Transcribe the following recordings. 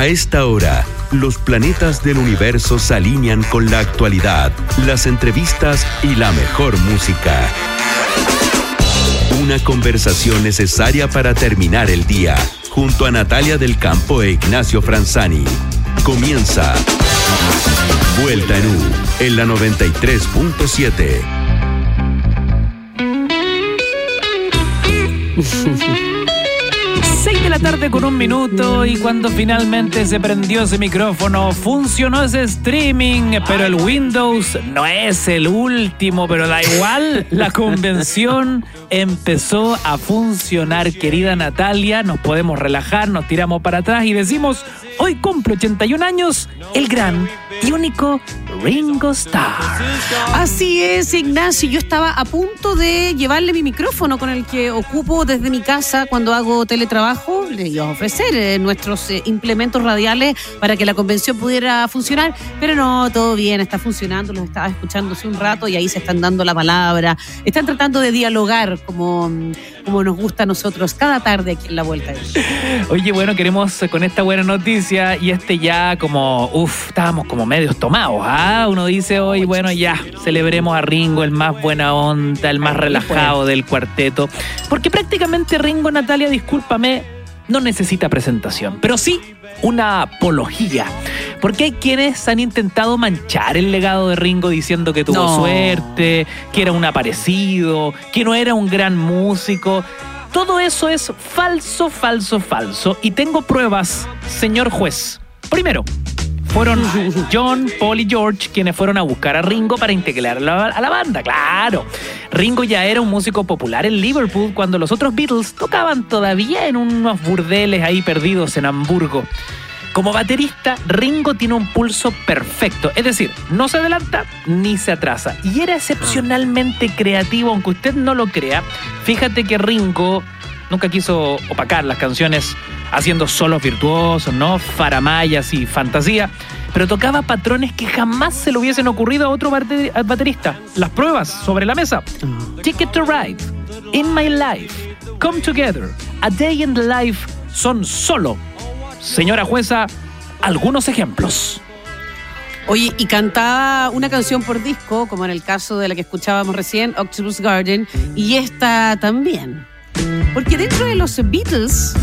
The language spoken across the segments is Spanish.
A esta hora, los planetas del universo se alinean con la actualidad, las entrevistas y la mejor música. Una conversación necesaria para terminar el día, junto a Natalia del Campo e Ignacio Franzani. Comienza Vuelta en U, en la 93.7. 6 de la tarde con un minuto y cuando finalmente se prendió ese micrófono funcionó ese streaming, pero el Windows no es el último, pero da igual, la convención empezó a funcionar, querida Natalia, nos podemos relajar, nos tiramos para atrás y decimos, hoy cumple 81 años el gran y único Ringo Starr. Así es, Ignacio. Yo estaba a punto de llevarle mi micrófono con el que ocupo desde mi casa cuando hago teletrabajo. Le iba a ofrecer eh, nuestros eh, implementos radiales para que la convención pudiera funcionar. Pero no, todo bien, está funcionando. Los estaba escuchando hace un rato y ahí se están dando la palabra. Están tratando de dialogar como, como nos gusta a nosotros cada tarde aquí en la vuelta. Oye, bueno, queremos con esta buena noticia y este ya como, uff, estábamos como medios tomados, ¿ah? Uno dice hoy, bueno, ya, celebremos a Ringo, el más buena onda, el más relajado del cuarteto. Porque prácticamente Ringo, Natalia, discúlpame, no necesita presentación, pero sí una apología. Porque hay quienes han intentado manchar el legado de Ringo diciendo que tuvo suerte, que era un aparecido, que no era un gran músico. Todo eso es falso, falso, falso. Y tengo pruebas, señor juez. Primero, fueron John, Paul y George quienes fueron a buscar a Ringo para integrar a la banda, claro. Ringo ya era un músico popular en Liverpool cuando los otros Beatles tocaban todavía en unos burdeles ahí perdidos en Hamburgo. Como baterista, Ringo tiene un pulso perfecto, es decir, no se adelanta ni se atrasa. Y era excepcionalmente creativo, aunque usted no lo crea. Fíjate que Ringo nunca quiso opacar las canciones haciendo solos virtuosos, ¿no? Faramayas y fantasía, pero tocaba patrones que jamás se le hubiesen ocurrido a otro baterista. Las pruebas sobre la mesa. Ticket to Ride, In My Life, Come Together, A Day in the Life son solo, señora jueza, algunos ejemplos. Oye, y cantaba una canción por disco, como en el caso de la que escuchábamos recién, Octopus Garden, y esta también. Porque dentro de los Beatles,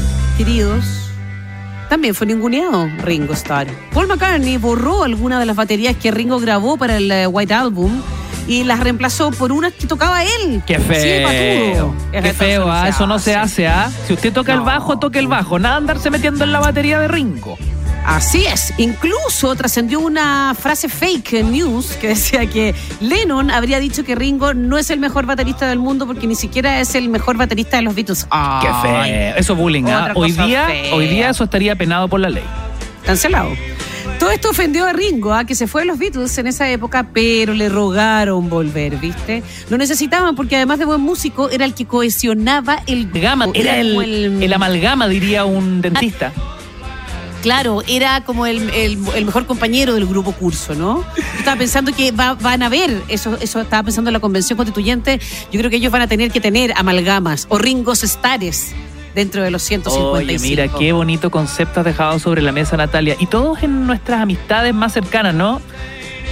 también fue ninguneado Ringo Starr. Paul McCartney borró algunas de las baterías que Ringo grabó para el eh, White Album y las reemplazó por unas que tocaba él. Qué feo. Qué feo, ¿ah? eso no se hace, ¿ah? Si usted toca el bajo, toque el bajo. Nada andarse metiendo en la batería de Ringo. Así es. Incluso trascendió una frase fake news que decía que Lennon habría dicho que Ringo no es el mejor baterista del mundo porque ni siquiera es el mejor baterista de los Beatles. Qué feo. Eso es bullying. ¿ah? Hoy día, hoy día eso estaría penado por la ley. Cancelado. Todo esto ofendió a Ringo, a ¿ah? que se fue de los Beatles en esa época, pero le rogaron volver, ¿viste? Lo necesitaban porque además de buen músico, era el que cohesionaba el... Gama, era, el, el, amalgama, diría un dentista claro, era como el, mejor compañero del grupo curso, ¿no? estaba pensando que van a ver, eso, eso estaba pensando en la convención constituyente, yo creo que ellos van a tener que tener amalgamas o ringos estares dentro de los 155. Oye, mira, qué bonito concepto has dejado sobre la mesa, Natalia. Y todos en nuestras amistades más cercanas, ¿no?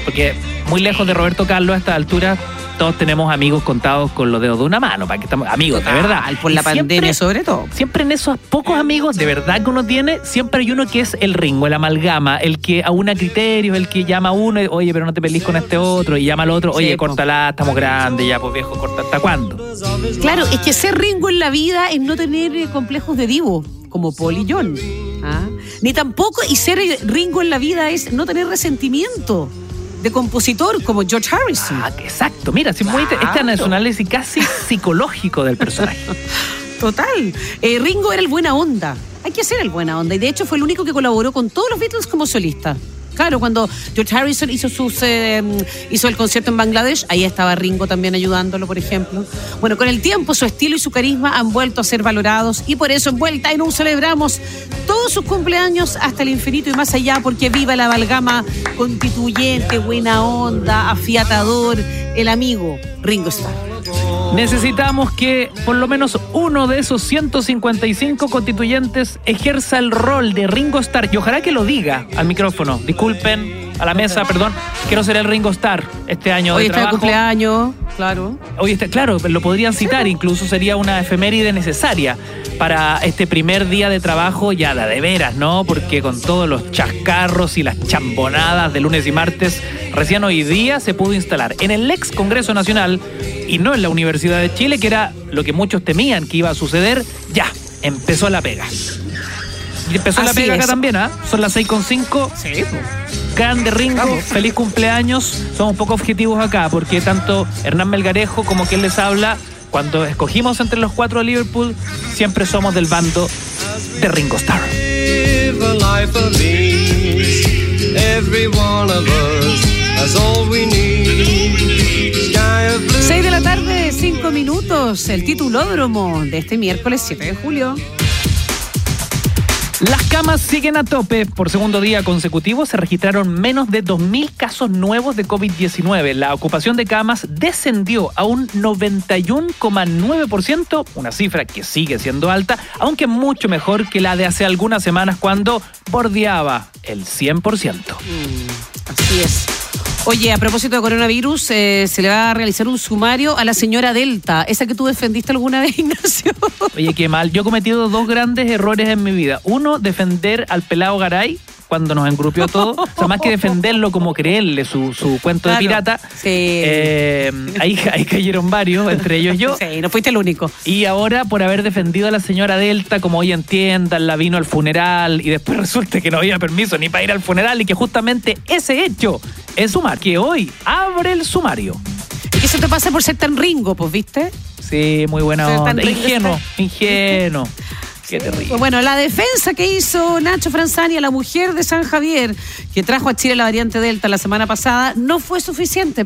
Porque muy lejos de Roberto Carlos a esta altura todos tenemos amigos contados con los dedos de una mano, para que estamos amigos, de verdad. Por la pandemia sobre todo. Siempre en esos pocos amigos de verdad que uno tiene, siempre hay uno que es el ringo, el amalgama, el que aúna criterios, el que llama a uno, oye, pero no te pelees con este otro, y llama al otro, oye, córtala, estamos grandes, ya, pues viejo, corta, ¿hasta cuándo? Claro, es que ser ringo en la vida es no tener eh, complejos de divo, como Paul y John. ¿ah? Ni tampoco, y ser ringo en la vida es no tener resentimiento de compositor como George Harrison. Ah, exacto. Mira, si muy, este es un análisis casi psicológico del personaje. Total. Eh, Ringo era el buena onda. Hay que ser el buena onda. Y de hecho fue el único que colaboró con todos los Beatles como solista. Claro, cuando George Harrison hizo, sus, eh, hizo el concierto en Bangladesh, ahí estaba Ringo también ayudándolo, por ejemplo. Bueno, con el tiempo su estilo y su carisma han vuelto a ser valorados y por eso en Vuelta y No celebramos todos sus cumpleaños hasta el infinito y más allá, porque viva la amalgama constituyente, buena onda, afiatador, el amigo Ringo Starr. Necesitamos que por lo menos uno de esos 155 constituyentes ejerza el rol de Ringo Starr. Y ojalá que lo diga al micrófono. Disculpen, a la mesa, perdón. Quiero ser el Ringo Starr este año Hoy de está trabajo. cumpleaños, claro. Hoy está, claro, lo podrían citar, incluso sería una efeméride necesaria para este primer día de trabajo ya la de veras, ¿no? Porque con todos los chascarros y las chambonadas de lunes y martes, recién hoy día se pudo instalar en el ex Congreso Nacional y no en la Universidad de Chile, que era lo que muchos temían que iba a suceder, ya, empezó la pega. Y empezó la pega acá también, ¿ah? Son las 6.5. Sí. Grande Ringo, Vamos. feliz cumpleaños. Somos un poco objetivos acá, porque tanto Hernán Melgarejo como quien les habla, cuando escogimos entre los cuatro de Liverpool, siempre somos del bando de Ringo Starr. a. 6 de la tarde, 5 minutos, el titulódromo de este miércoles 7 de julio. Las camas siguen a tope. Por segundo día consecutivo se registraron menos de 2.000 casos nuevos de COVID-19. La ocupación de camas descendió a un 91,9%, una cifra que sigue siendo alta, aunque mucho mejor que la de hace algunas semanas cuando bordeaba el 100%. Así es. Oye, a propósito de coronavirus, eh, se le va a realizar un sumario a la señora Delta, esa que tú defendiste alguna vez, Ignacio. Oye, qué mal. Yo he cometido dos grandes errores en mi vida. Uno, defender al pelado Garay cuando nos engrupió todo. O sea, más que defenderlo como creerle su, su cuento Claro. de pirata. Sí. eh, ahí, ahí cayeron varios, entre ellos yo. Sí, no fuiste el único. Y ahora por haber defendido a la señora Delta, como hoy entiendan, la vino al funeral y después resulta que no había permiso ni para ir al funeral y que justamente ese hecho es sumar, que hoy abre el sumario. Que eso te pasa por ser tan ringo, pues, ¿viste? Sí, muy buena Ser onda. Ingenuo, ingenuo. Qué terrible. Pues bueno, la defensa que hizo Nacho Franzani a la mujer de San Javier, que trajo a Chile la variante Delta la semana pasada, no fue suficiente.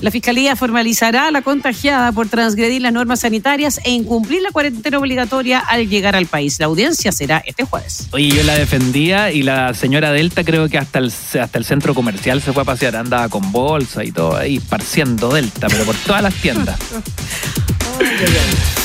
La fiscalía formalizará a la contagiada por transgredir las normas sanitarias e incumplir la cuarentena obligatoria al llegar al país. La audiencia será este jueves. Oye, yo la defendía y la señora Delta creo que hasta el, hasta el centro comercial se fue a pasear, andaba con bolsa y todo ahí, parciendo Delta, pero por todas las tiendas.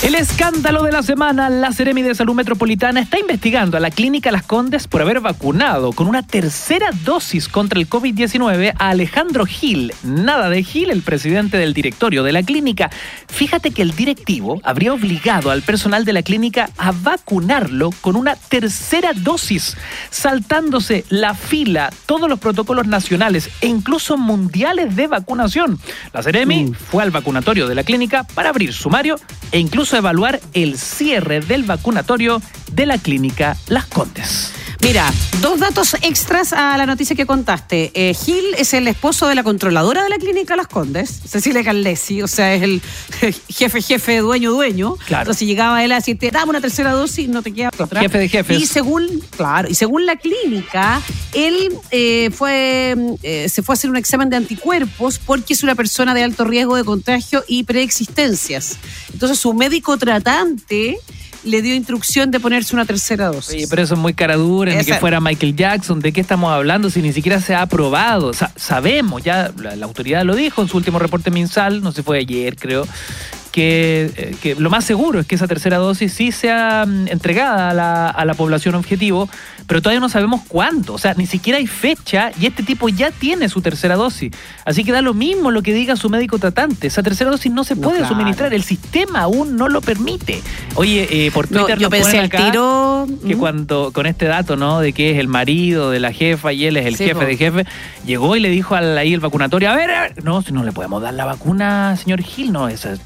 El escándalo de la semana, la Seremi de Salud Metropolitana está investigando a la clínica Las Condes por haber vacunado con una tercera dosis contra el COVID-19 a Alejandro Gil. Nada de Gil, el presidente del directorio de la clínica. Fíjate que el directivo habría obligado al personal de la clínica a vacunarlo con una tercera dosis, saltándose la fila, todos los protocolos nacionales e incluso mundiales de vacunación. La Seremi fue al vacunatorio de la clínica para abrir e incluso evaluar el cierre del vacunatorio de la clínica Las Condes. Mira, dos datos extras a la noticia que contaste. Eh, Gil es el esposo de la controladora de la clínica Las Condes, Cecilia Caldesi, o sea, es el jefe, jefe, dueño, dueño. Claro. Entonces llegaba él a decirte, dame una tercera dosis, no te queda otra. Jefe de jefes. Y según, claro, y según la clínica, él eh, fue, eh, se fue a hacer un examen de anticuerpos porque es una persona de alto riesgo de contagio y preexistencias. Entonces su médico tratante le dio instrucción de ponerse una tercera dosis. Oye, pero eso es muy cara dura, ni que fuera Michael Jackson, ¿de qué estamos hablando si ni siquiera se ha aprobado? Sa- sabemos, ya la, la autoridad lo dijo en su último reporte mensal, no sé si fue ayer creo, que, eh, que lo más seguro es que esa tercera dosis sí sea mm, entregada a la, a la población objetivo, pero todavía no sabemos cuándo, o sea, ni siquiera hay fecha y este tipo ya tiene su tercera dosis. Así que da lo mismo lo que diga su médico tratante, esa tercera dosis no se No, puede claro. suministrar, el sistema aún no lo permite. Oye, eh, por No, Twitter yo nos ponen pensé acá tiro. que ¿Mm? cuando con este dato, ¿no? De que es el marido de la jefa y él es el Sí, jefe po. de jefe, llegó y le dijo al, ahí el vacunatorio, a ver, a ver, no, si no le podemos dar la vacuna, señor Gil, no, eso es-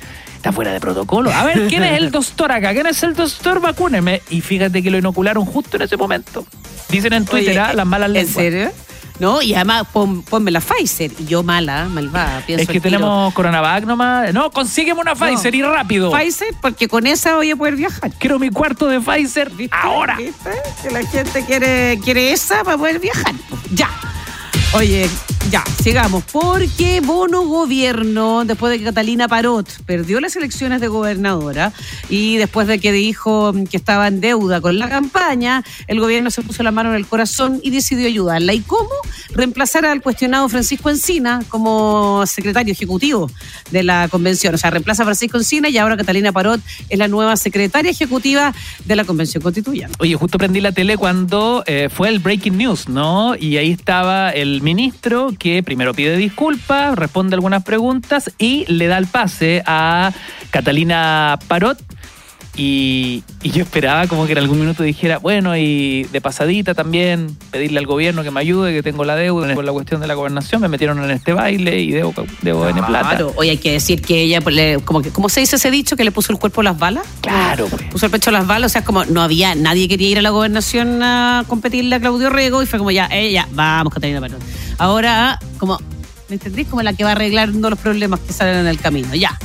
está fuera de protocolo. A ver, ¿quién es el doctor acá? ¿Quién es el doctor? Vacúneme. Y fíjate que lo inocularon justo en ese momento. Dicen en Twitter, Oye, ah, las malas ¿En lenguas. serio? No, y además pon- ponme la Pfizer. Y yo mala, malvada, pienso Es que tenemos Coronavac nomás. No, consígueme una Pfizer y rápido. Pfizer, porque con esa voy a poder viajar. Quiero mi cuarto de Pfizer ¿Viste? ahora. ¿Viste? Que la gente quiere, quiere esa para poder viajar. Ya. Oye, Ya, sigamos. Porque Bono Gobierno, después de que Catalina Parot perdió las elecciones de gobernadora y después de que dijo que estaba en deuda con la campaña, el gobierno se puso la mano en el corazón y decidió ayudarla. ¿Y cómo? Reemplazar al cuestionado Francisco Encina como secretario ejecutivo de la convención. O sea, reemplaza a Francisco Encina y ahora Catalina Parot es la nueva secretaria ejecutiva de la convención constituyente. Oye, justo prendí la tele cuando eh, fue el breaking news, ¿no? Y ahí estaba el ministro que primero pide disculpas, responde algunas preguntas y le da el pase a Catalina Parot. Y, y yo esperaba como que en algún minuto dijera, bueno, y de pasadita también pedirle al gobierno que me ayude, que tengo la deuda con la cuestión de la gobernación, me metieron en este baile y debo, debo N plata. Claro, hoy hay que decir que ella, pues, como que, ¿cómo se dice ese dicho? Que le puso el cuerpo a las balas. Claro, pues. Puso el pecho a las balas, o sea, como no había, nadie quería ir a la gobernación a competirle a Claudio Rego y fue como ya, ella, vamos, Catalina Parot. Ahora, como, ¿me entendés? Como la que va arreglando los problemas que salen en el camino, ya.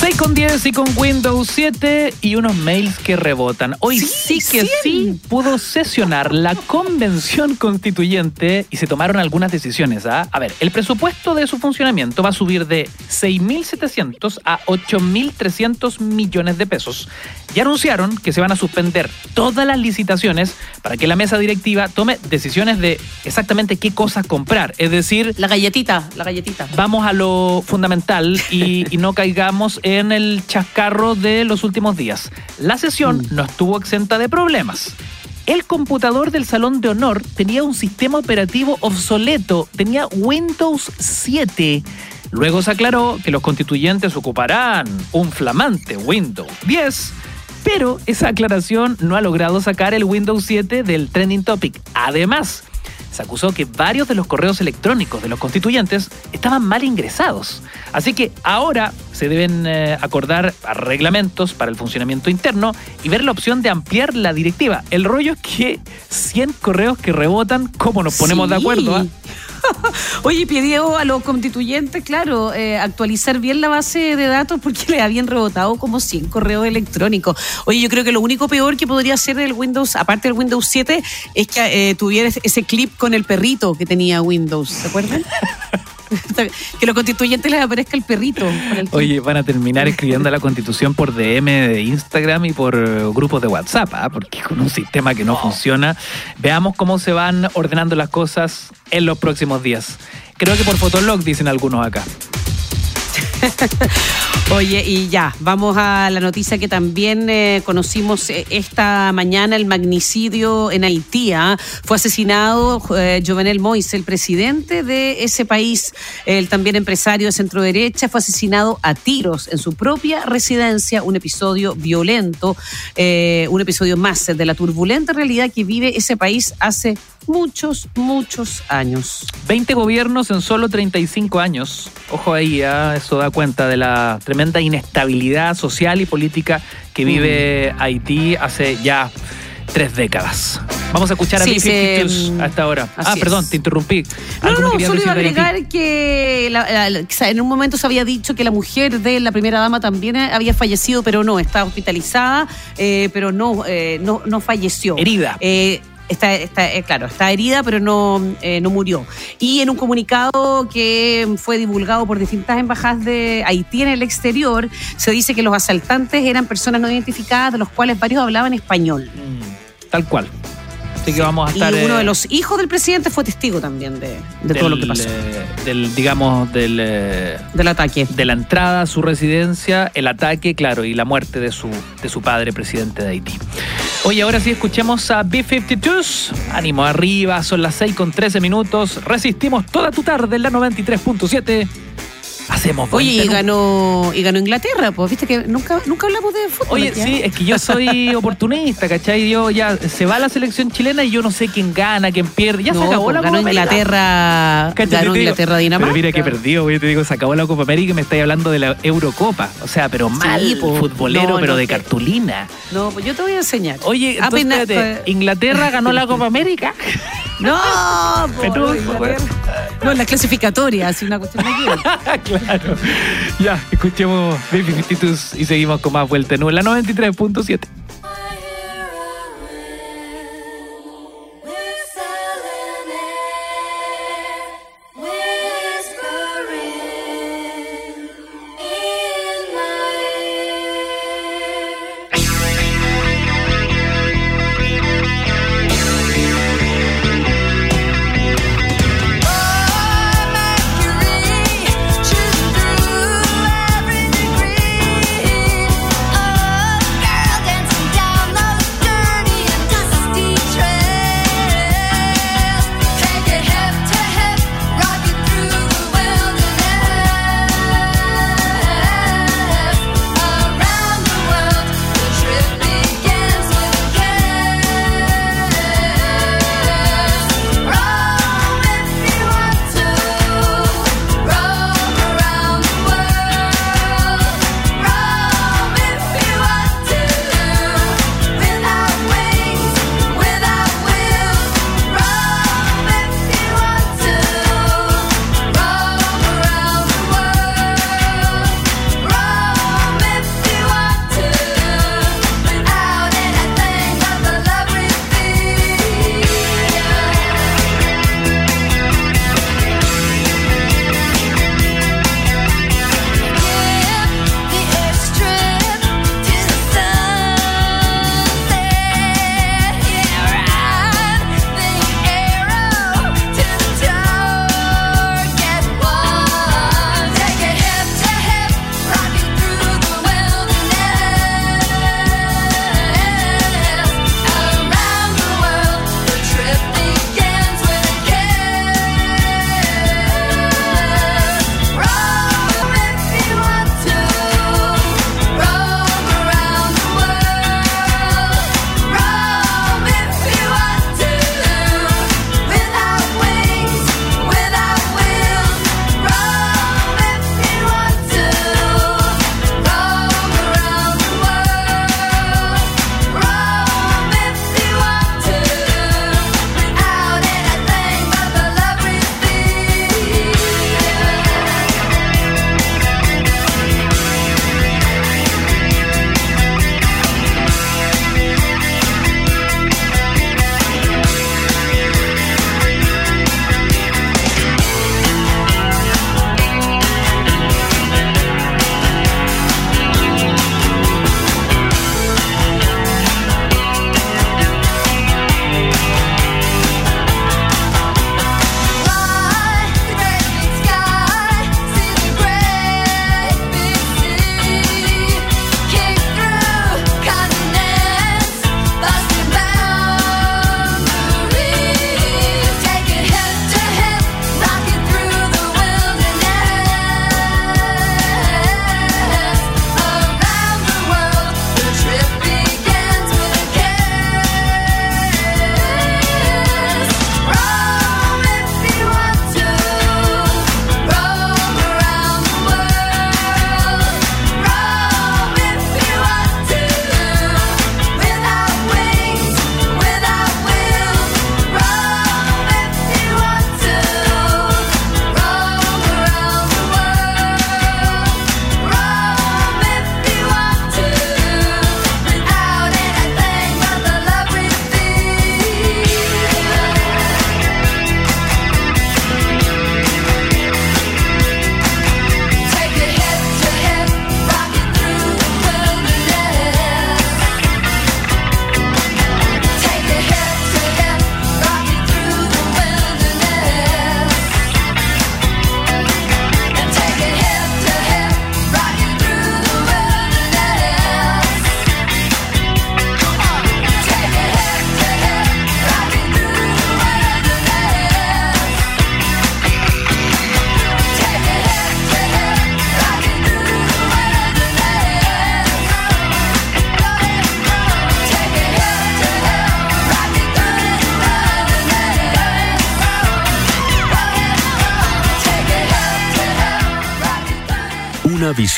6 con 10 y con Windows 7 y unos mails que rebotan. Hoy sí, Sí, que 100. sí pudo sesionar la convención constituyente y se tomaron algunas decisiones. ¿ah? A ver, el presupuesto de su funcionamiento va a subir de 6.700 a 8.300 millones de pesos. Y anunciaron que se van a suspender todas las licitaciones para que la mesa directiva tome decisiones de exactamente qué cosas comprar. Es decir, La galletita, la galletita. vamos a lo fundamental y, y no caigamos en el chascarro de los últimos días. La sesión no estuvo exenta de problemas. El computador del Salón de Honor tenía un sistema operativo obsoleto, tenía Windows 7. Luego se aclaró que los constituyentes ocuparán un flamante Windows 10, pero esa aclaración no ha logrado sacar el Windows 7 del trending topic. Además, se acusó que varios de los correos electrónicos de los constituyentes estaban mal ingresados. Así que ahora se deben eh, acordar reglamentos para el funcionamiento interno y ver la opción de ampliar la directiva. El rollo es que 100 correos que rebotan, ¿cómo nos ponemos de acuerdo? ah? Oye, pidió a los constituyentes, claro, eh, actualizar bien la base de datos porque le habían rebotado como 100 correos electrónicos. Oye, yo creo que lo único peor que podría hacer el Windows, aparte del Windows 7, es que eh, tuviera ese- clip con el perrito que tenía Windows, ¿se acuerdan? que los constituyentes les aparezca el perrito. el. Oye, van a terminar escribiendo la constitución por DM de Instagram y por grupos de WhatsApp, ¿ah? porque con un sistema que no funciona, veamos cómo se van ordenando las cosas en los próximos días. Creo que por Fotolog dicen algunos acá. Oye, y ya, vamos a la noticia que también eh, conocimos eh, esta mañana, el magnicidio en Haití. ¿ah? Fue asesinado eh, Jovenel Moïse, el presidente de ese país, el también empresario de centro derecha, fue asesinado a tiros en su propia residencia, un episodio violento, eh, un episodio más de la turbulenta realidad que vive ese país hace muchos, muchos años. 20 gobiernos en solo 35 años. Ojo ahí, ¿ah? Eso da cuenta de la tremenda inestabilidad social y política que vive Haití hace ya tres décadas. Vamos a escuchar a Sí, se- Fiftus a esta hora. Ah, perdón, es. te interrumpí. No, no, querías solo iba a agregar que la- la- quizá en un momento se había dicho que la mujer de la primera dama también había fallecido, pero no, está hospitalizada, eh, pero no, eh, no, no falleció. Herida. Eh, Está, está, eh, claro, está herida, pero no, eh, no murió. Y en un comunicado que fue divulgado por distintas embajadas de Haití en el exterior, se dice que los asaltantes eran personas no identificadas, de los cuales varios hablaban español. Mm, Tal cual. Así que vamos a estar. y uno eh, de los hijos del presidente fue testigo también de, de todo lo que pasó, eh, del, digamos, del, eh, del ataque. de la entrada a su residencia, el ataque, claro, y la muerte de su, de su padre, presidente de Haití. Oye, ahora sí escuchemos a B-52. Ánimo arriba, son las 6 con 13 minutos. Resistimos toda tu tarde en la 93.7. Hacemos buen Oye, y Perú. ganó, y ganó Inglaterra, pues viste que nunca, nunca hablamos de fútbol. Oye, aquí, ¿eh? sí, es que yo soy oportunista, ¿cachai? Yo ya se va la selección chilena y yo no sé quién gana, quién pierde. Ya no, se acabó pues, la ganó Copa América. Inglaterra, ganó Inglaterra Dinamarca. Pero mira que perdió, yo te digo, se acabó la Copa América y me estáis hablando de la Eurocopa. O sea, pero mal, futbolero, No, pero no, de cartulina. No, pues yo te voy a enseñar. Oye, Ah, entonces, espérate, Inglaterra ganó la Copa América. No, Perú. No, en la clasificatoria, así una cuestión de aquí. Claro. Ya, escuchemos Baby y seguimos con más vuelta en U, la 93.7.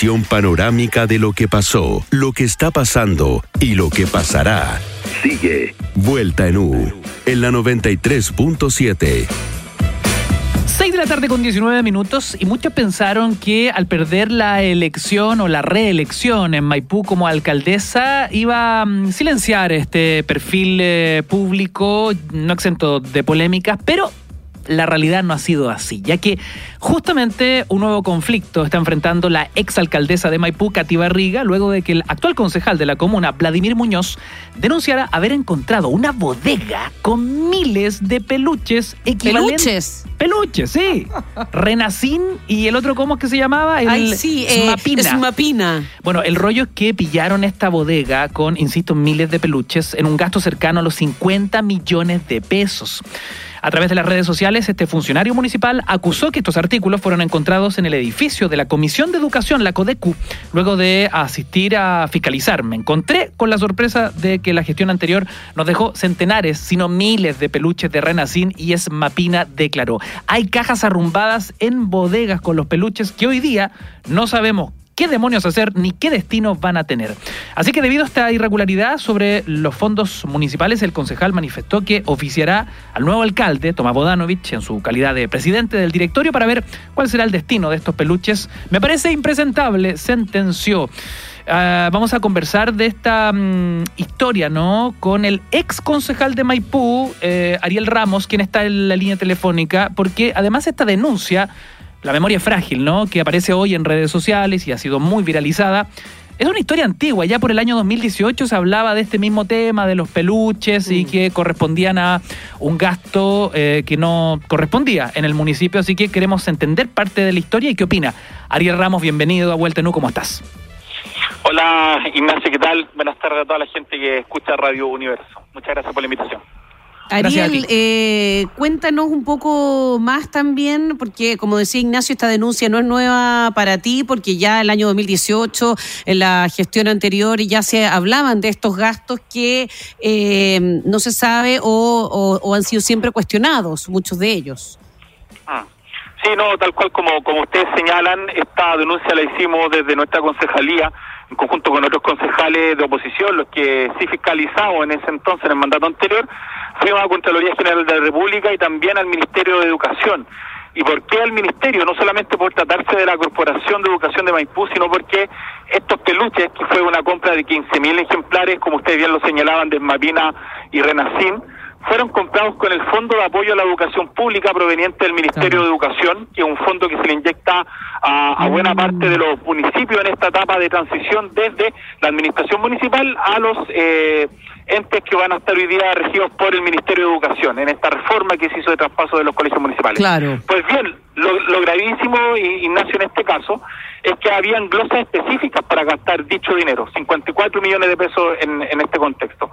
visión panorámica de lo que pasó, lo que está pasando y lo que pasará. Sigue Vuelta en U en la 93.7. 6 de la tarde con 19 minutos y muchos pensaron que al perder la elección o la reelección en Maipú como alcaldesa iba a mm, silenciar este perfil eh, público no exento de polémicas, pero la realidad no ha sido así, ya que justamente un nuevo conflicto está enfrentando la exalcaldesa de Maipú, Cati Barriga, luego de que el actual concejal de la comuna, Vladimir Muñoz, denunciara haber encontrado una bodega con miles de peluches equivalentes. ¿Peluches? Peluches, sí. Renacín y el otro, ¿cómo es que se llamaba? El Ay, sí, eh, Smapina. Smapina. Bueno, el rollo es que pillaron esta bodega con, insisto, miles de peluches en un gasto cercano a los 50 millones de pesos. A través de las redes sociales, este funcionario municipal acusó que estos artículos fueron encontrados en el edificio de la Comisión de Educación, la CODECU, luego de asistir a fiscalizar. Me encontré con la sorpresa de que la gestión anterior nos dejó centenares, sino miles de peluches de Renacín y Esmapina declaró. Hay cajas arrumbadas en bodegas con los peluches que hoy día no sabemos qué demonios hacer ni qué destinos van a tener. Así que debido a esta irregularidad sobre los fondos municipales, el concejal manifestó que oficiará al nuevo alcalde, Tomás Bodanovich, en su calidad de presidente del directorio para ver cuál será el destino de estos peluches. Me parece impresentable, sentenció. Ah, vamos a conversar de esta mm, historia, ¿no? Con el ex concejal de Maipú, eh, Ariel Ramos, quien está en la línea telefónica, porque además esta denuncia la memoria frágil, ¿no? Que aparece hoy en redes sociales y ha sido muy viralizada. Es una historia antigua, ya por el año 2018 se hablaba de este mismo tema, de los peluches y que correspondían a un gasto eh, que no correspondía en el municipio, así que queremos entender parte de la historia y qué opina. Ariel Ramos, bienvenido a Vuelta en U, ¿cómo estás? Hola Ignacio, ¿qué tal? Buenas tardes a toda la gente que escucha Radio Universo. Muchas gracias por la invitación. Ariel, eh, cuéntanos un poco más también, porque como decía Ignacio, esta denuncia no es nueva para ti, porque ya el año 2018, en la gestión anterior, ya se hablaban de estos gastos que eh, no se sabe o, o- o han sido siempre cuestionados, muchos de ellos. Ah. Sí, no, tal cual como, como ustedes señalan, esta denuncia la hicimos desde nuestra concejalía, conjunto con otros concejales de oposición, los que sí fiscalizamos en ese entonces, en el mandato anterior, fuimos a Contraloría General de la República y también al Ministerio de Educación. ¿Y por qué al Ministerio? No solamente por tratarse de la Corporación de Educación de Maipú, sino porque estos peluches, que fue una compra de 15.000 ejemplares, como ustedes bien lo señalaban, de Mapina y Renacín, fueron comprados con el Fondo de Apoyo a la Educación Pública proveniente del Ministerio de Educación, que es un fondo que se le inyecta a, a buena parte de los municipios en esta etapa de transición desde la administración municipal a los eh, entes que van a estar hoy día regidos por el Ministerio de Educación, en esta reforma que se hizo de traspaso de los colegios municipales. Claro. Pues bien, lo, lo gravísimo, Ignacio, en este caso, es que habían glosas específicas para gastar dicho dinero, 54 millones de pesos en, en este contexto.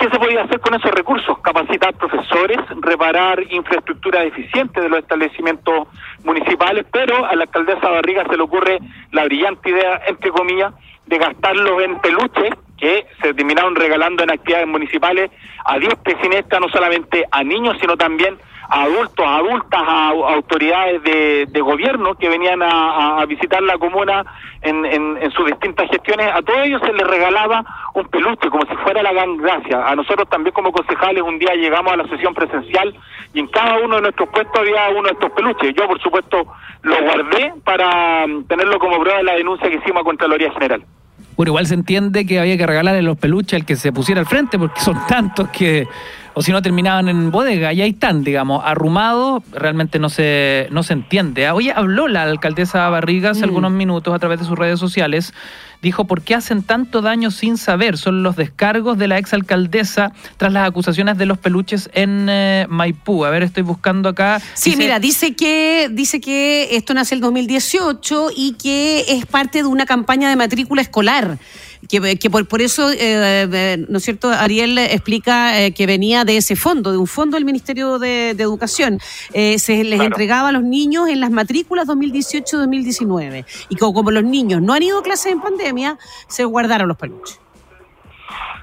¿Qué se podía hacer con esos recursos? Capacitar profesores, reparar infraestructura deficiente de los establecimientos municipales, pero a la alcaldesa Barriga se le ocurre la brillante idea, entre comillas, de gastarlos en peluches que se terminaron regalando en actividades municipales a 10 pesinestas, no solamente a niños, sino también adultos, adultas, a, autoridades de, gobierno que venían a, visitar la comuna en, en- en sus distintas gestiones. A todos ellos se les regalaba un peluche, como si fuera la gran gracia. A nosotros también como concejales un día llegamos a la sesión presencial y en cada uno de nuestros puestos había uno de estos peluches. Yo, por supuesto, lo guardé para mm, tenerlo como prueba de la denuncia que hicimos a Contraloría General. Bueno, igual se entiende que había que regalarle los peluches al que se pusiera al frente, porque son tantos que, o si no, terminaban en bodega. Y ahí están, digamos, arrumados, realmente no se, no se entiende. Ah, Oye, habló la alcaldesa Barriga hace Mm. algunos minutos a través de sus redes sociales. Dijo, ¿por qué hacen tanto daño sin saber? Son los descargos de la exalcaldesa tras las acusaciones de los peluches en eh, Maipú. A ver, estoy buscando acá. Sí, Dice- mira, dice que dice que esto nace el 2018 y que es parte de una campaña de matrícula escolar. Que, que por, por eso, eh, eh, ¿no es cierto? Ariel explica eh, que venía de ese fondo, de un fondo del Ministerio de, de Educación. Eh, se les Claro. entregaba a los niños en las matrículas 2018-2019. Y como, como los niños no han ido a clases en pandemia, se guardaron los peluches.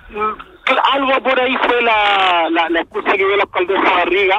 Mm, Algo por ahí fue la, la, excusa que dio la alcaldesa Barriga,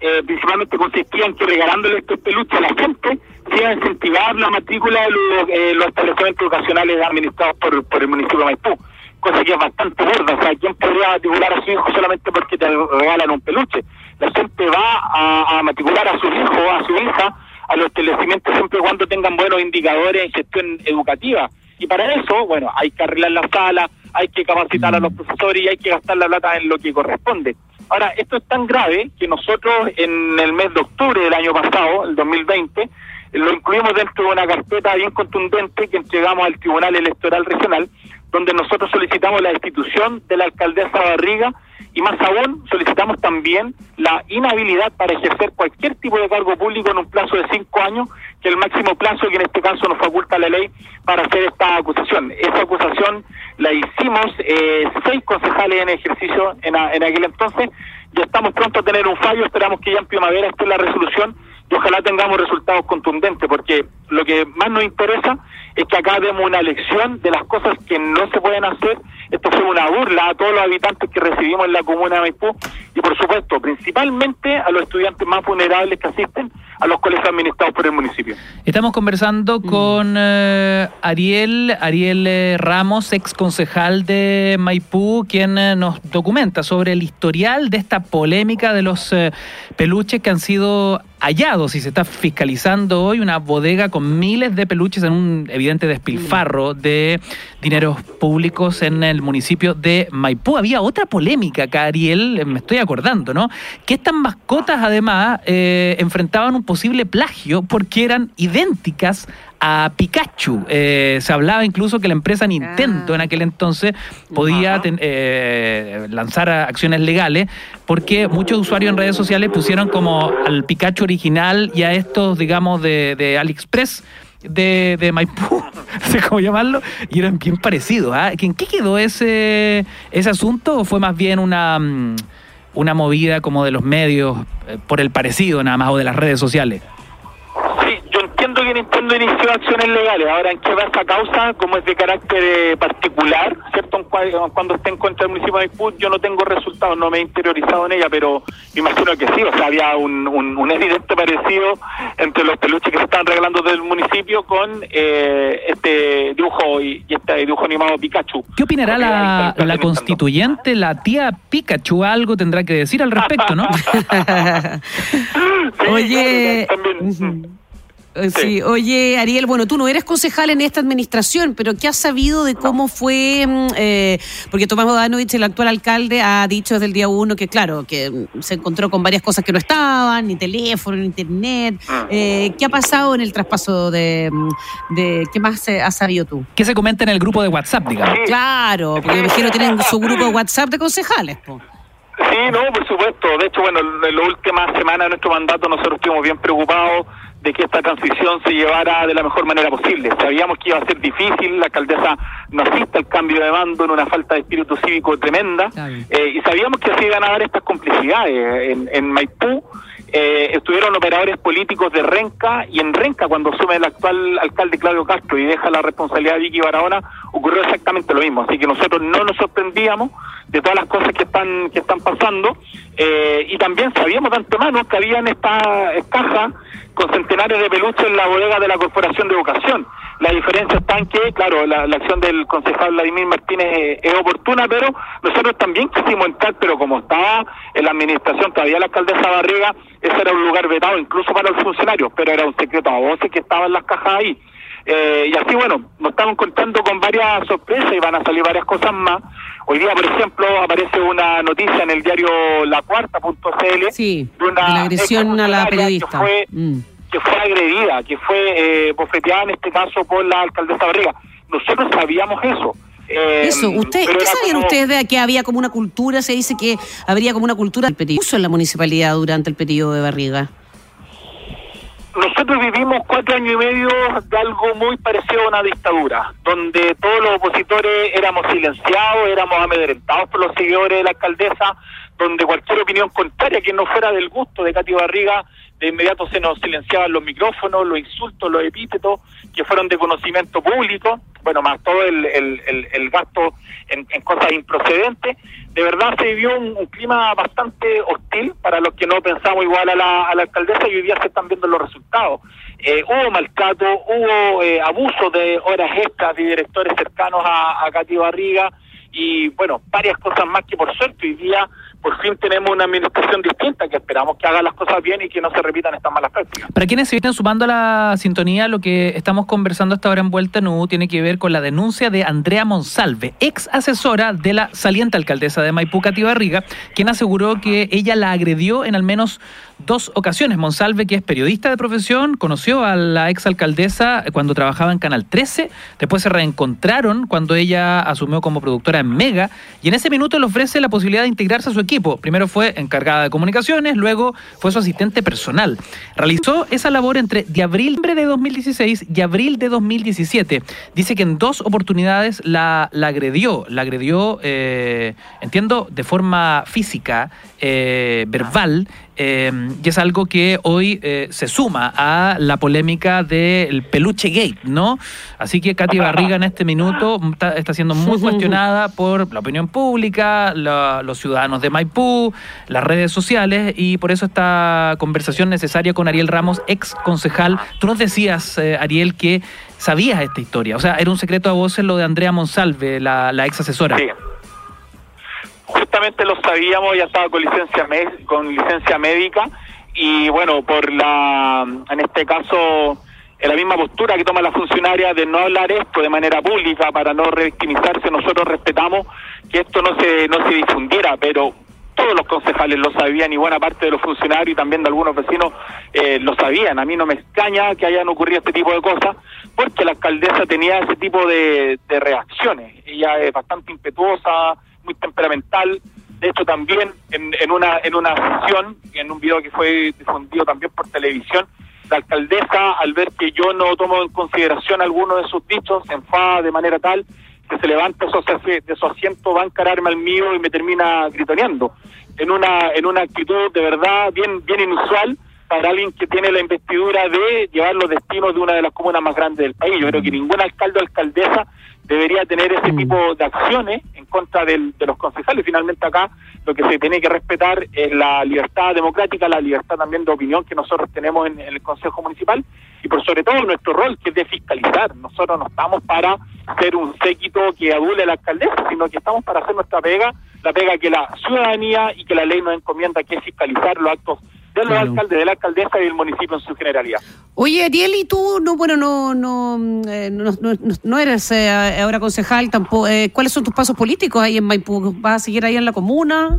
eh, principalmente consistía en que regalándole estos peluches a la gente, se iba a incentivar la matrícula de los, eh, establecimientos educacionales administrados por, por el municipio de Maipú, cosa que es bastante burda. O sea, ¿quién podría matricular a su hijo solamente porque te regalan un peluche? La gente va a, a matricular a su hijo, a su hija, a los establecimientos siempre y cuando tengan buenos indicadores en gestión educativa. Y para eso, bueno, hay que arreglar la sala, hay que capacitar a los profesores y hay que gastar la plata en lo que corresponde. Ahora, esto es tan grave que nosotros en el mes de octubre del año pasado, el 2020, lo incluimos dentro de una carpeta bien contundente que entregamos al Tribunal Electoral Regional, donde nosotros solicitamos la destitución de la alcaldesa Barriga y más aún solicitamos también la inhabilidad para ejercer cualquier tipo de cargo público en un plazo de cinco años, que es el máximo plazo que en este caso nos faculta la ley para hacer esta acusación. Esa acusación la hicimos eh, seis concejales en ejercicio en, en aquel entonces, ya estamos pronto a tener un fallo, esperamos que ya en primavera esté la resolución y ojalá tengamos resultados contundentes, porque lo que más nos interesa es que acá demos una lección de las cosas que no se pueden hacer. Esto fue una burla a todos los habitantes que recibimos en la comuna de Maipú y, por supuesto, principalmente a los estudiantes más vulnerables que asisten a los colegios administrados por el municipio. Estamos conversando con eh, Ariel, Ariel eh, Ramos, ex concejal de Maipú, quien eh, nos documenta sobre el historial de esta polémica de los eh, peluches que han sido hallados y se está fiscalizando hoy una bodega con miles de peluches en un evidente despilfarro de dineros públicos en el municipio de Maipú. Había otra polémica acá, Ariel, eh, me estoy acordando, ¿no? Que estas mascotas además eh, enfrentaban un posible plagio porque eran idénticas a Pikachu. Eh, se hablaba incluso que la empresa Nintendo Ah. en aquel entonces podía ten- eh, lanzar acciones legales porque muchos usuarios en redes sociales pusieron como al Pikachu original y a estos, digamos, de, de AliExpress. De, de Maipú, no sé cómo llamarlo, y eran bien parecidos. ¿ah? ¿En qué quedó ese, ese asunto o fue más bien una, mm, una movida como de los medios eh, por el parecido nada más o de las redes sociales? Entiendo que Nintendo inició acciones legales. Ahora, ¿en qué va esa causa? Como es de carácter eh, particular, ¿cierto? En cua- Cuando esté en contra del municipio de Maipú, yo no tengo resultados, no me he interiorizado en ella, pero me imagino que sí. O sea, había un, un, un evidente parecido entre los peluches que se están regalando del municipio con eh, este dibujo y, y este dibujo animado Pikachu. ¿Qué opinará la, la constituyente? La tía Pikachu algo tendrá que decir al respecto, ¿no? Sí, Oye, claro, también. Eh, Sí, oye, Ariel, bueno, tú no eres concejal en esta administración, pero ¿qué has sabido de cómo fue? mm, eh, porque Tomás Bodanovich, el actual alcalde, ha dicho desde el día uno que, claro, que mm, se encontró con varias cosas que no estaban, ni teléfono, ni internet. Eh, ¿Qué ha pasado en el traspaso de, mm, de qué más eh, has sabido tú? ¿Qué se comenta en el grupo de WhatsApp, digamos? Sí. Claro, porque me imagino que tienen su grupo de WhatsApp de concejales. po. Sí, no, por supuesto. De hecho, bueno, en las últimas semanas de nuestro mandato nosotros estuvimos bien preocupados de que esta transición se llevara de la mejor manera posible. Sabíamos que iba a ser difícil, la alcaldesa no asiste al cambio de mando en una falta de espíritu cívico tremenda, eh, y sabíamos que se iban a dar estas complicidades. En, en Maipú eh, estuvieron operadores políticos de Renca, y en Renca, cuando asume el actual alcalde Claudio Castro y deja la responsabilidad de Vicky Barahona, ocurrió exactamente lo mismo. Así que nosotros no nos sorprendíamos de todas las cosas que están que están pasando eh, y también sabíamos de antemano que habían estas cajas con centenares de peluches en la bodega de la Corporación de Educación. La diferencia está en que, claro, la, acción del concejal Vladimir Martínez eh, es oportuna, pero nosotros también quisimos entrar, pero como estaba en la administración todavía la alcaldesa Barriga, ese era un lugar vetado incluso para los funcionarios, pero era un secreto a voces que estaban las cajas ahí. Eh, y así, bueno, nos estamos encontrando con varias sorpresas y van a salir varias cosas más. Hoy día, por ejemplo, aparece una noticia en el diario lacuarta.cl Sí, de una de la agresión a la periodista. Que fue, Mm. que fue agredida, que fue eh, bofeteada en este caso por la alcaldesa Barriga. Nosotros sabíamos eso. Eh, Eso, ¿usted, ¿qué sabían como- ustedes de que había como una cultura? Se dice que habría como una cultura del en la municipalidad durante el periodo de Barriga. Nosotros vivimos cuatro años y medio de algo muy parecido a una dictadura, donde todos los opositores éramos silenciados, éramos amedrentados por los seguidores de la alcaldesa, donde cualquier opinión contraria que no fuera del gusto de Katy Barriga, de inmediato se nos silenciaban los micrófonos, los insultos, los epítetos, que fueron de conocimiento público, bueno, más todo el, el, el, gasto en, cosas improcedentes. De verdad se vivió un, clima bastante hostil para los que no pensamos igual a la, a la alcaldesa y hoy día se están viendo los resultados. Eh, hubo maltrato, hubo eh, abuso de horas extras de directores cercanos a, a Katy Barriga y bueno, varias cosas más que por suerte hoy día por fin tenemos una administración distinta que esperamos que haga las cosas bien y que no se repitan estas malas prácticas. Para quienes se vienen sumando a la sintonía, lo que estamos conversando hasta ahora en Vuelta Nu tiene que ver con la denuncia de Andrea Monsalve, ex asesora de la saliente alcaldesa de Maipú, Cati Barriga, quien aseguró que ella la agredió en al menos dos ocasiones. Monsalve, que es periodista de profesión, conoció a la ex alcaldesa cuando trabajaba en Canal 13, después se reencontraron cuando ella asumió como productora en Mega, y en ese minuto le ofrece la posibilidad de integrarse a su equipo. Primero fue encargada de comunicaciones, luego fue su asistente personal. Realizó esa labor entre de abril de 2016 y abril de 2017. Dice que en dos oportunidades la, agredió, la agredió, eh, entiendo, de forma física, eh, verbal, eh, y es algo que hoy eh, se suma a la polémica del peluche gate, ¿no? Así que Katy Barriga en este minuto está, está siendo muy cuestionada por la opinión pública, la- los ciudadanos de Maipú, las redes sociales, y por eso esta conversación necesaria con Ariel Ramos, ex concejal. Tú nos decías, eh, Ariel, que sabías esta historia, o sea, era un secreto a voces lo de Andrea Monsalve, la, la ex asesora. Sí. Justamente lo sabíamos, ya estaba con licencia con licencia médica y bueno, por la en este caso en la misma postura que toma la funcionaria de no hablar esto de manera pública para no revictimizarse, nosotros respetamos que esto no se no se difundiera, pero todos los concejales lo sabían y buena parte de los funcionarios y también de algunos vecinos eh, lo sabían. A mí no me extraña que hayan ocurrido este tipo de cosas porque la alcaldesa tenía ese tipo de, de reacciones. Ella es bastante impetuosa, temperamental. De hecho, también en, en una en una sesión, en un video que fue difundido también por televisión, la alcaldesa, al ver que yo no tomo en consideración alguno de sus dichos, se enfada de manera tal que se levanta de su, asi- de su asiento, va a encararme al mío y me termina gritoneando. En una, en una actitud de verdad bien, bien inusual para alguien que tiene la investidura de llevar los destinos de una de las comunas más grandes del país. Yo creo que ningún alcalde o alcaldesa debería tener ese tipo de acciones en contra del- de los concejales. Finalmente acá lo que se tiene que respetar es la libertad democrática, la libertad también de opinión que nosotros tenemos en, en el Consejo Municipal y por sobre todo nuestro rol que es de fiscalizar. Nosotros no estamos para ser un séquito que adule a la alcaldesa, sino que estamos para hacer nuestra pega, la pega que la ciudadanía y que la ley nos encomienda, que es fiscalizar los actos de los Claro. alcaldes, de la alcaldesa y del municipio en su generalidad. Oye, Ariel, y tú, no, bueno, no, no, eh, no, no, no- no eres eh, ahora concejal tampoco. eh, ¿Cuáles son tus pasos políticos ahí en Maipú? ¿Vas a seguir ahí en la comuna?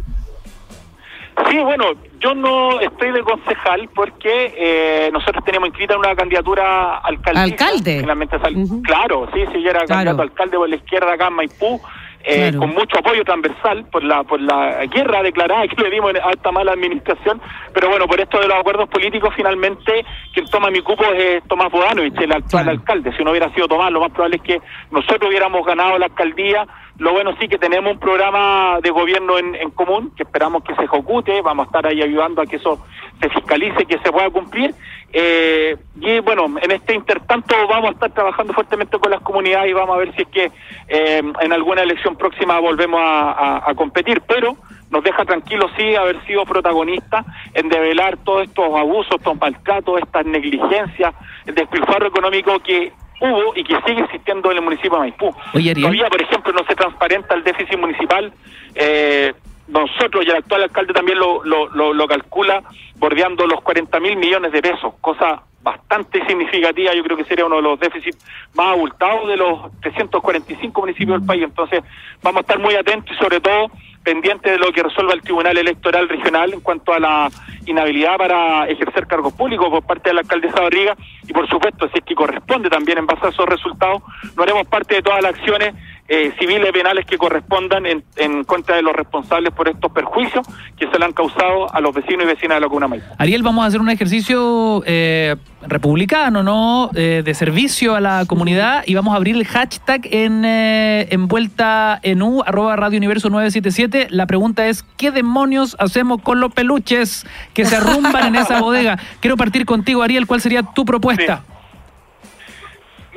Sí, bueno, yo no estoy de concejal porque eh, nosotros tenemos inscrita una candidatura alcaldiza. Alcalde. Finalmente sal-. Claro, sí, sí, yo era Claro. candidato a alcalde por la izquierda acá en Maipú, eh, Claro. con mucho apoyo transversal por la por la guerra declarada que le dimos a esta mala administración. Pero bueno, por esto de los acuerdos políticos, finalmente quien toma mi cupo es Tomás Bodanovich, el actual Claro. alcalde. Si no hubiera sido Tomás, lo más probable es que nosotros hubiéramos ganado la alcaldía. Lo bueno sí que tenemos un programa de gobierno en, en común que esperamos que se ejecute, vamos a estar ahí ayudando a que eso se fiscalice, que se pueda cumplir. Eh, y bueno, en este intertanto vamos a estar trabajando fuertemente con las comunidades y vamos a ver si es que eh, en alguna elección próxima volvemos a, a- a competir, pero nos deja tranquilos sí haber sido protagonistas en develar todos estos abusos, estos maltratos, estas negligencias, el despilfarro económico que hubo y que sigue existiendo en el municipio de Maipú. Oye. Todavía, por ejemplo, no se transparenta el déficit municipal. Eh, nosotros y el actual alcalde también lo, lo, lo, calcula bordeando los 40 mil millones de pesos, cosa bastante significativa. Yo creo que sería uno de los déficits más abultados de los 345 municipios del país. Entonces, vamos a estar muy atentos y, sobre todo, pendientes de lo que resuelva el Tribunal Electoral Regional en cuanto a la inhabilidad para ejercer cargos públicos por parte de la alcaldesa Barriga y por supuesto si es que corresponde también en base a esos resultados no haremos parte de todas las acciones eh, civiles penales que correspondan en, en contra de los responsables por estos perjuicios que se le han causado a los vecinos y vecinas de la Comuna Maipo. Ariel, vamos a hacer un ejercicio eh, republicano, ¿no? Eh, de servicio a la comunidad y vamos a abrir el hashtag en, eh, en vuelta en U, arroba Radio Universo 977. La pregunta es, ¿qué demonios hacemos con los peluches que se arrumban en esa bodega? Quiero partir contigo, Ariel, ¿cuál sería tu propuesta?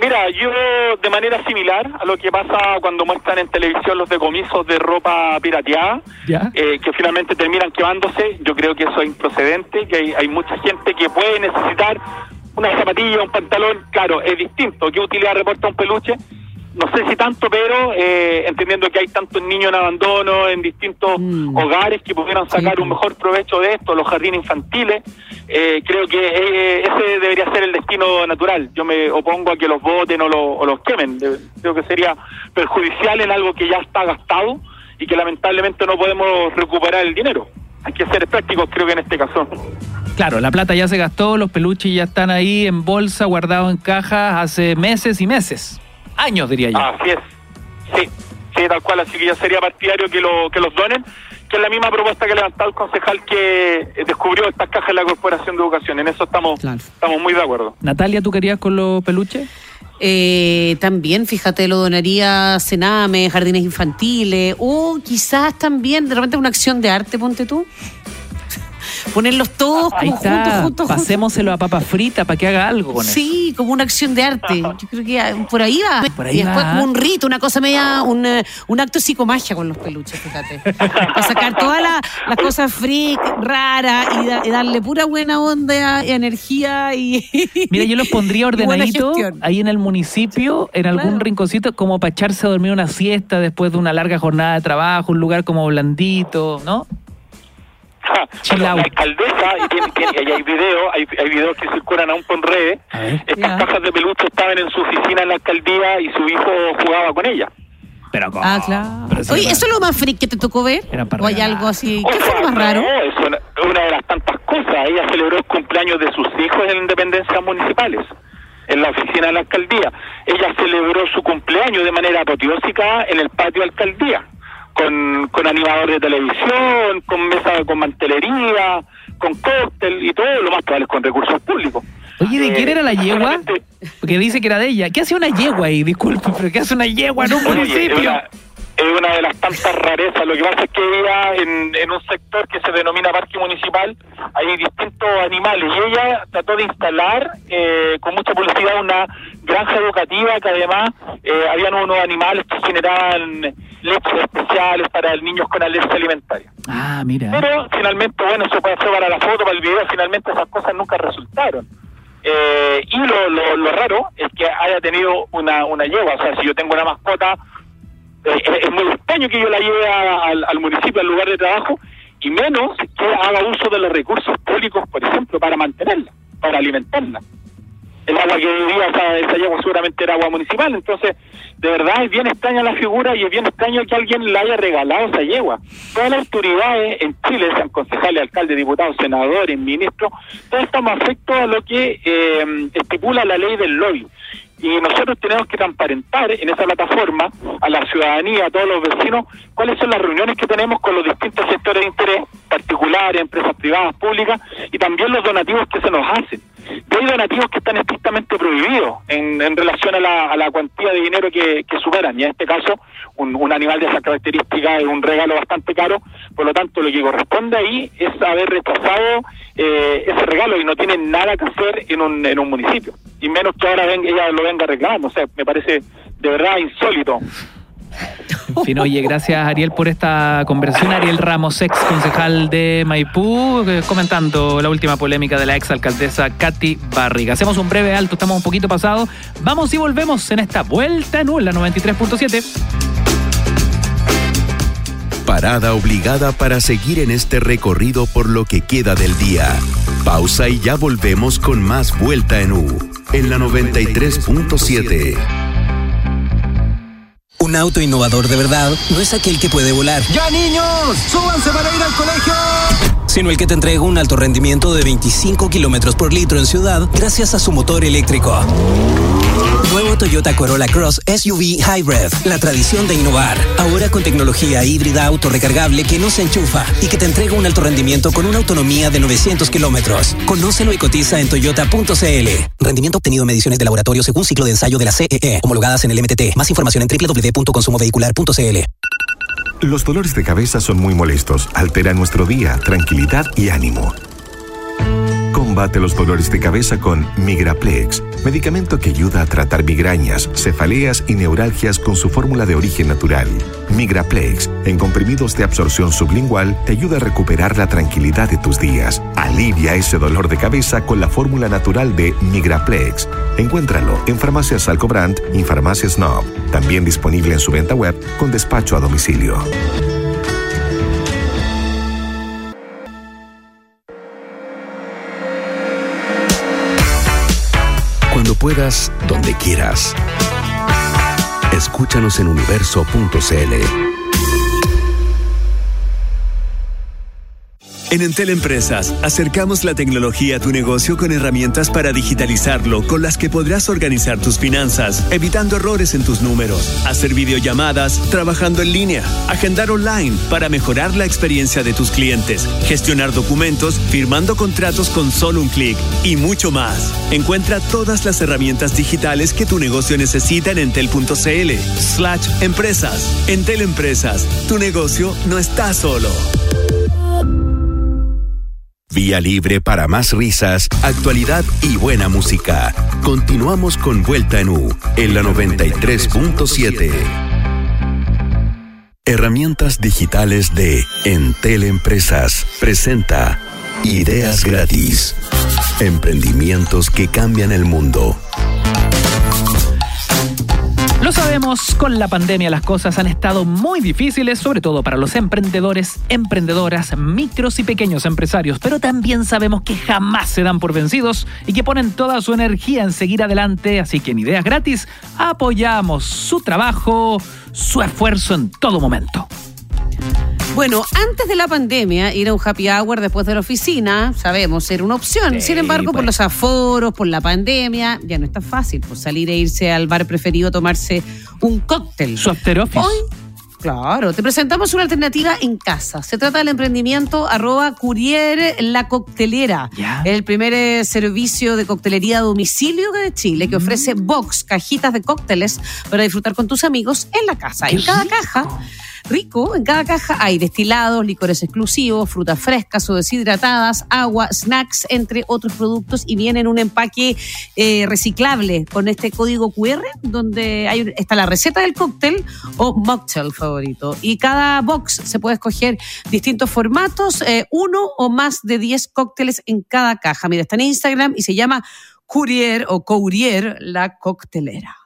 Mira, yo de manera similar a lo que pasa cuando muestran en televisión los decomisos de ropa pirateada, ¿Ya? eh, que finalmente terminan quemándose, yo creo que eso es improcedente, que hay, hay mucha gente que puede necesitar una zapatilla, un pantalón, claro, es distinto. ¿Qué utilidad reporta un peluche? No sé si tanto, pero eh, entendiendo que hay tantos niños en abandono en distintos Mm. hogares que pudieran sacar Sí. un mejor provecho de esto, los jardines infantiles, eh, creo que eh, ese debería ser el destino natural. Yo me opongo a que los voten o, lo- o los quemen. Creo que sería perjudicial en algo que ya está gastado y que lamentablemente no podemos recuperar el dinero. Hay que ser prácticos, creo que en este caso. Claro, la plata ya se gastó, los peluches ya están ahí en bolsa, guardados en cajas hace meses y meses. Años, diría yo. Así es. Sí, sí, tal cual. Así que yo sería partidario que, lo, que los donen, que es la misma propuesta que levantó el concejal que eh, descubrió estas cajas en la Corporación de Educación. En eso estamos, Claro. estamos muy de acuerdo. Natalia, ¿tú querías con los peluches? Eh, también, fíjate, lo donaría Sename, jardines infantiles, o quizás también de repente una acción de arte, ponte tú. Ponerlos todos Ahí como juntos, está. juntos, juntos. Pasémoselo a papa frita para que haga algo con eso. Sí, como una acción de arte. Yo creo que ah, por ahí va. Por ahí y después va. como un rito, una cosa media, un, eh, un acto psicomagia con los peluches, fíjate. Para sacar todas las, cosas freak, raras y, da- y darle pura buena onda, energía y... Mira, yo los pondría y gestión. ahí en el municipio, en algún Claro. rinconcito, como para echarse a dormir una siesta después de una larga jornada de trabajo, un lugar como blandito, ¿no? La alcaldesa, y, tiene- tiene- y hay videos, hay, hay videos que circulan aún por redes, estas Ya. cajas de peluche estaban en su oficina en la alcaldía y su hijo jugaba con ella. Pero ¿cómo? Ah, claro. Pero sí, Oye, ¿eso es lo más freak que te tocó ver? Era para ¿O hay algo así? ¿Qué fue lo más raro? no, es una, una de las tantas cosas. Ella celebró el cumpleaños de sus hijos en independencias municipales, en la oficina de la alcaldía. Ella celebró su cumpleaños de manera apoteósica en el patio de alcaldía, con, con animador de televisión, con mesa con mantelería, con cóctel y todo lo más probable con recursos públicos. Oye, ¿de Eh, quién era la yegua? Porque dice que era de ella. ¿Qué hace una yegua ahí? Disculpe, pero ¿qué hace una yegua en un Oye, es municipio? es una de las tantas rarezas. Lo que pasa es que ella, en, en un sector que se denomina parque municipal, hay distintos animales y ella trató de instalar eh, con mucha publicidad una granja educativa que además eh, habían unos animales que generaban leches especiales para niños con alergia alimentaria. Ah, mira. Pero finalmente, bueno, eso puede ser para la foto, para el video, finalmente esas cosas nunca resultaron. Eh, y lo, lo, lo raro es que haya tenido una, una yegua, o sea, si yo tengo una mascota, eh, es- muy extraño que yo la lleve a- al, al municipio, al lugar de trabajo, y menos que haga uso de los recursos públicos, por ejemplo, para mantenerla, para alimentarla. El agua que vivía esa, esa yegua seguramente era agua municipal, entonces de verdad es bien extraña la figura y es bien extraño que alguien le haya regalado esa yegua. Todas las autoridades en Chile, sean concejales, alcaldes, diputados, senadores, ministros, todos estamos afectos a lo que eh, estipula la ley del lobby. Y nosotros tenemos que transparentar en esa plataforma a la ciudadanía, a todos los vecinos, cuáles son las reuniones que tenemos con los distintos sectores de interés, particulares, empresas privadas, públicas, y también los donativos que se nos hacen. Y hay donativos que están estrictamente prohibidos en, relación a la, cuantía de dinero que, que superan. Y en este caso, un, animal de esa característica es un regalo bastante caro. Por lo tanto, lo que corresponde ahí es haber rechazado eh, ese regalo y no tienen nada que hacer en un, en un municipio. Y menos que ahora venga, ella lo venga reclamando. O sea, me parece de verdad insólito. En fin, oye, gracias Ariel por esta conversación. Ariel Ramos, ex concejal de Maipú, eh, comentando la última polémica de la ex alcaldesa Katy Barriga. Hacemos un breve alto, estamos un poquito pasados. Vamos y volvemos en esta vuelta en U, la 93.7. Parada obligada para seguir en este recorrido por lo que queda del día. Pausa y ya volvemos con más Vuelta en U, en la 93.7. Un auto innovador de verdad no es aquel que puede volar, ¡Ya niños! ¡Súbanse para ir al colegio! sino el que te entrega un alto rendimiento de 25 kilómetros por litro en ciudad gracias a su motor eléctrico. Toyota Corolla Cross SUV Hybrid, la tradición de innovar. Ahora con tecnología híbrida autorrecargable que no se enchufa y que te entrega un alto rendimiento con una autonomía de 900 kilómetros. Conócelo y cotiza en toyota.cl. Rendimiento obtenido en mediciones de laboratorio según ciclo de ensayo de la CEE, homologadas en el MTT. Más información en www.consumovehicular.cl. Los dolores de cabeza son muy molestos, alteran nuestro día, tranquilidad y ánimo. Combate los dolores de cabeza con Migraplex, medicamento que ayuda a tratar migrañas, cefaleas y neuralgias con su fórmula de origen natural. Migraplex, en comprimidos de absorción sublingual, te ayuda a recuperar la tranquilidad de tus días. Alivia ese dolor de cabeza con la fórmula natural de Migraplex. Encuéntralo en farmacias Alcobrand y farmacias Snob. También disponible en su venta web con despacho a domicilio. Puedas, donde quieras. Escúchanos en universo.cl. En Entel Empresas, acercamos la tecnología a tu negocio con herramientas para digitalizarlo, con las que podrás organizar tus finanzas, evitando errores en tus números, hacer videollamadas, trabajando en línea, agendar online para mejorar la experiencia de tus clientes, gestionar documentos, firmando contratos con solo un clic y mucho más. Encuentra todas las herramientas digitales que tu negocio necesita en entel.cl slash empresas. Entel Empresas, tu negocio no está solo. Vía libre para más risas, actualidad y buena música. Continuamos con Vuelta en U en la 93.7. Herramientas digitales de Entel Empresas presenta Ideas gratis. Emprendimientos que cambian el mundo. Lo sabemos, con la pandemia las cosas han estado muy difíciles, sobre todo para los emprendedores, emprendedoras, micros y pequeños empresarios, pero también sabemos que jamás se dan por vencidos y que ponen toda su energía en seguir adelante, así que en Ideas Gratis apoyamos su trabajo, su esfuerzo en todo momento. Bueno, antes de la pandemia, ir a un happy hour después de la oficina, sabemos, era una opción. Sí, Sin embargo, por pues. los aforos, por la pandemia, ya no es tan fácil pues, salir e irse al bar preferido a tomarse un cóctel. Su after office. Hoy, claro, te presentamos una alternativa en casa. Se trata del emprendimiento arroba Courier La Coctelera. El primer eh, servicio de coctelería a domicilio de Chile Mm. que ofrece box, cajitas de cócteles para disfrutar con tus amigos en la casa. Qué en cada rico. caja rico. En cada caja hay destilados, licores exclusivos, frutas frescas o deshidratadas, agua, snacks, entre otros productos y viene en un empaque eh, reciclable con este código QR donde hay, está la receta del cóctel o mocktail favorito. Y cada box se puede escoger distintos formatos, eh, uno o más de 10 cócteles en cada caja. Mira, está en Instagram y se llama Courier o Courier la coctelera.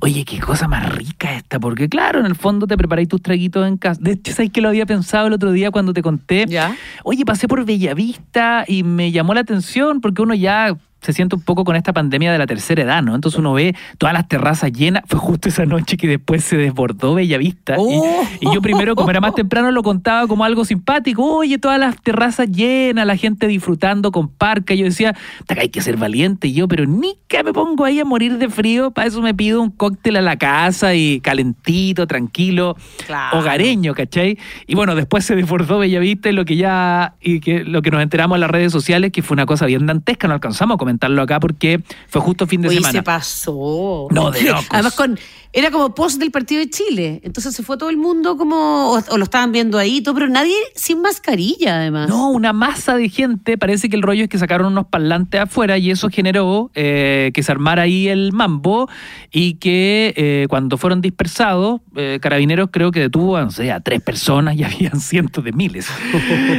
Oye, qué cosa más rica esta, porque claro, en el fondo te preparáis tus traguitos en casa. De hecho, ¿sabes que lo había pensado el otro día cuando te conté? ¿Ya? Oye, pasé por Bellavista y me llamó la atención porque uno ya se siente un poco con esta pandemia de la tercera edad, ¿no? Entonces uno ve todas las terrazas llenas. Fue justo esa noche que después se desbordó Bellavista. Oh. Y, yo primero, como era más temprano, lo contaba como algo simpático. Oye, todas las terrazas llenas, la gente disfrutando con parca. Yo decía, "Ta, hay que ser valiente. Y yo, pero ni que me pongo ahí a morir de frío. Para eso me pido un cóctel a la casa y calentito, tranquilo, Claro. hogareño, ¿cachai? Y bueno, después se desbordó Bellavista y lo que ya, y que lo que nos enteramos en las redes sociales, que fue una cosa bien dantesca, no alcanzamos a comentarlo acá porque fue justo fin de Oye, semana. se pasó. No, de locos. Además, con, era como post del partido de Chile. Entonces se fue todo el mundo como, o, o lo estaban viendo ahí, todo, pero nadie sin mascarilla, además. No, una masa de gente. Parece que el rollo es que sacaron unos parlantes afuera y eso generó eh, que se armara ahí el mambo y que eh, cuando fueron dispersados, eh, Carabineros creo que detuvo no sé, a tres personas y habían cientos de miles.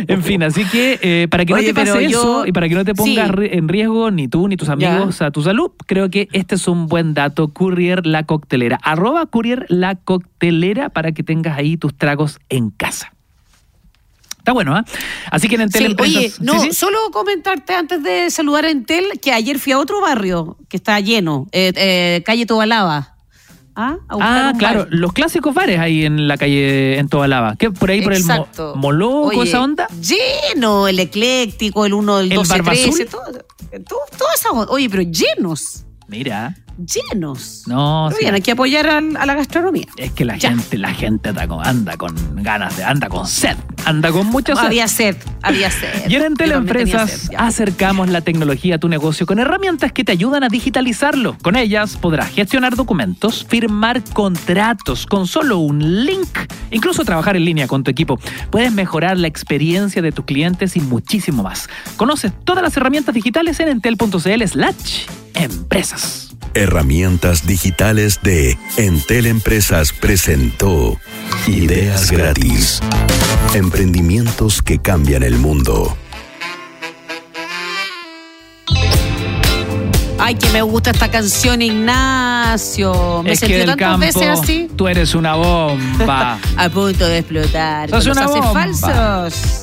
en fin, así que para que no te pase pero yo- eso y para que no te pongas Sí. en riesgo ni tú ni tus amigos a tu salud, creo que este es un buen dato. Courier La Coctelera. Arroba Courier La Coctelera para que tengas ahí tus tragos en casa. Está bueno, ¿ah? Así que en Entel Sí, Empresas- oye, ¿sí, no, sí? solo comentarte antes de saludar a Entel que ayer fui a otro barrio que está lleno, eh, eh, calle Tobalaba. ¿Ah? Ah, claro, bar. los clásicos bares ahí en la calle en Tobalaba. ¿Qué? Por ahí, por el. Mo- Moloco, Oye, esa onda. Lleno, el ecléctico, el 1, el ¿El 12, Barba 13, Azul? todo, todo, toda esa. Oye, pero llenos. Mira. Llenos. No, Pero sí. bien, hay que apoyar al- a, la gastronomía. Es que la Ya. gente, la gente anda con, anda con ganas de, anda con sed, anda con mucha sed. Había sed, había sed. Y en Teleempresas sed, acercamos la tecnología a tu negocio con herramientas que te ayudan a digitalizarlo. Con ellas podrás gestionar documentos, firmar contratos con solo un link, incluso trabajar en línea con tu equipo. Puedes mejorar la experiencia de tus clientes y muchísimo más. Conoce todas las herramientas digitales en entel.cl slash empresas. Herramientas digitales de Entel Empresas presentó Ideas gratis. Emprendimientos que cambian el mundo. Ay, que me gusta esta canción, Ignacio. Me es que sentí del tantas campo veces así. tú eres una bomba. A punto de explotar. Sos una bomba. falsos.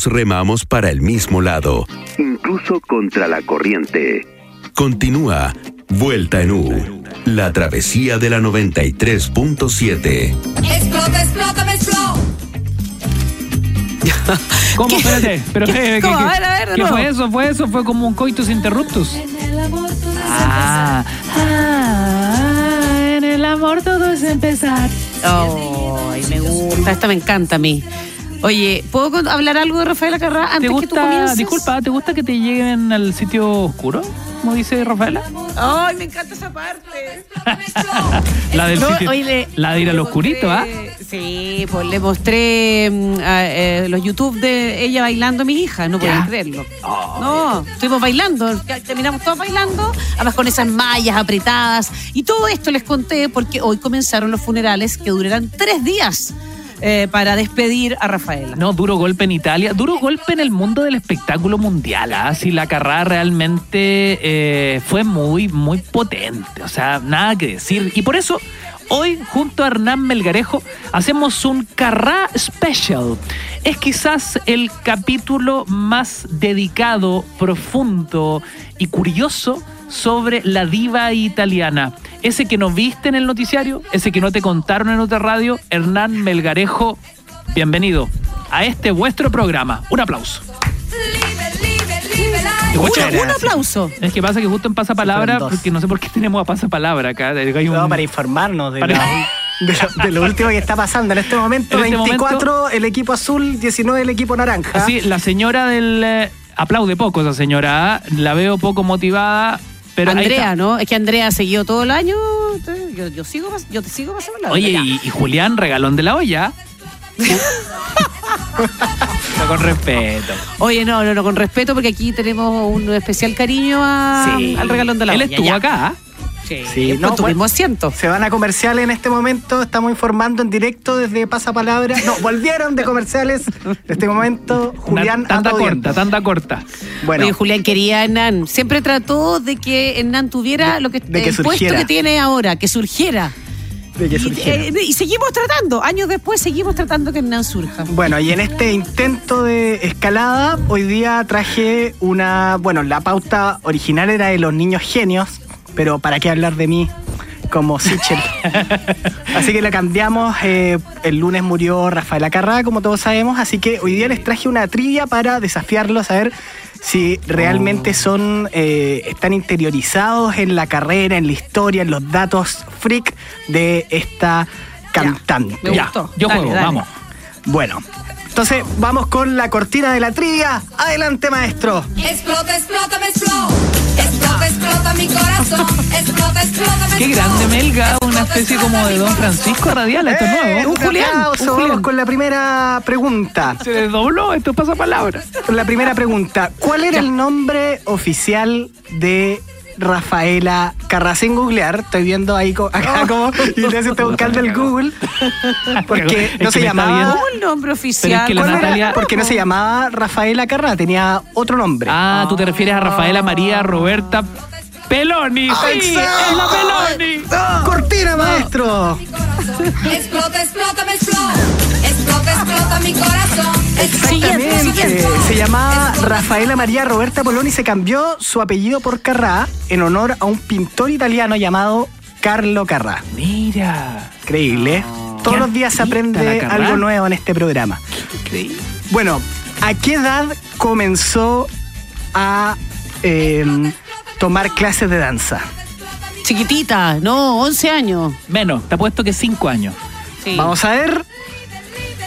Todos remamos para el mismo lado, incluso contra la corriente. Continúa Vuelta en U, la travesía de la 93.7. Explota, explota, me explota. ¿Cómo? Espérate. Pero, ¿Qué? eh, ¿Cómo? ¿qué- A ver, a ver, de ¿Qué fue eso? ¿Fue eso? ¿Fue como un coitus interruptus? Ah, ah, en el amor todo es empezar. Ay, me gusta. Esta me encanta a mí. Oye, ¿puedo hablar algo de Rafaela Carrá ¿Te antes que tú comiences? disculpa, ¿te gusta que te lleguen al sitio oscuro? Como dice Rafaela. Ay, me encanta esa parte. La del No, sitio. oye, la de ir al oscurito, ¿ah? Sí, pues le mostré mm, a, eh, los YouTube de ella bailando a mi hija, no podían creerlo. No, estuvimos bailando, terminamos todos bailando, además con esas mallas apretadas. Y todo esto les conté porque hoy comenzaron los funerales que durarán tres días eh, para despedir a Rafaela. No, duro golpe en Italia, duro golpe en el mundo del espectáculo mundial. ¿ah? La carrera realmente eh, fue muy, muy potente. O sea, nada que decir. Y por eso, hoy, junto a Hernán Melgarejo, hacemos un Carrá Special. Es quizás el capítulo más dedicado, profundo y curioso sobre la diva italiana. Ese que no viste en el noticiario, ese que no te contaron en otra radio, Hernán Melgarejo, bienvenido a este vuestro programa. Un aplauso. Un aplauso. Es que pasa que justo en pasapalabra, porque no sé por qué tenemos a pasapalabra acá. Hay un- No, para informarnos de, Para- la- de lo, de lo último que está pasando. En este momento, En este 24 el equipo azul, 19 el equipo naranja. Así, la señora del... eh, aplaude poco esa señora, ¿ah? la veo poco motivada, pero Andrea. ¿no? Es que Andrea siguió todo el año. Yo, yo sigo, yo te sigo pasando la Oye, y, y Julián, regalón de la olla. Pero con respeto. Oye, no, no, no, con respeto, porque aquí tenemos un especial cariño a- Sí. al regalón de la Él olla, estuvo ya. acá. ¿ah? Sí, Sí, no, tu bueno. mismo asiento. Se van a comerciales en este momento, estamos informando en directo desde Pasapalabra. No, volvieron de comerciales. En este momento, Julián Una tanda corta, tanda corta. Bueno, Oye, Julián quería a Hernán. Siempre trató de que Hernán tuviera lo que, de que el puesto que tiene ahora, que surgiera. de que Y, surgiera. eh, y seguimos tratando, años después seguimos tratando que Hernán surja. Bueno, y en este intento de escalada, hoy día traje una. Bueno, la pauta original era de los niños genios, pero ¿para qué hablar de mí? Como Sichel. así que la cambiamos. eh, el lunes murió Rafaela Carrá, como todos sabemos. Así que hoy día les traje una trivia para desafiarlos a ver si realmente son eh, están interiorizados en la carrera, en la historia, en los datos freak de esta cantante. me Ya, gustó. yo Dale, juego, dale. vamos. Bueno, entonces vamos con la cortina de la trivia. Adelante, maestro. Explota, explota, me explota. Explota, explota mi corazón. Explota, explota, me Qué grande Melga, una especie como de Don Francisco Radial, esto es Eh, nuevo. un Julián. Vamos con la primera pregunta. Se desdobló, esto pasa palabra. La primera pregunta. ¿Cuál era el nombre oficial de Rafaela Carrá? Sin googlear, estoy viendo ahí co- acá como y se está buscando el Google. Porque no se llamaba. viendo. ¿Cómo el nombre oficial? Pero es que la ¿Cuál era? Natalia- Porque no se llamaba Rafaela Carrá, tenía otro nombre. Ah, tú te refieres a Rafaela María Roberta Peloni. Sí, es la Peloni. ¡Cortina, maestro! Explota, explota, me explota. Explota, explota mi corazón. Exactamente. siguiente. Se llamaba Rafaela María Roberta Poloni y se cambió su apellido por Carrá en honor a un pintor italiano llamado Carlo Carrá. Mira. Increíble. ¿eh? Todos los días se aprende algo nuevo en este programa. Increíble. Bueno, ¿a qué edad comenzó a eh, tomar clases de danza? Chiquitita, no, 11 años. Menos, te apuesto que cinco años. Sí. Vamos a ver.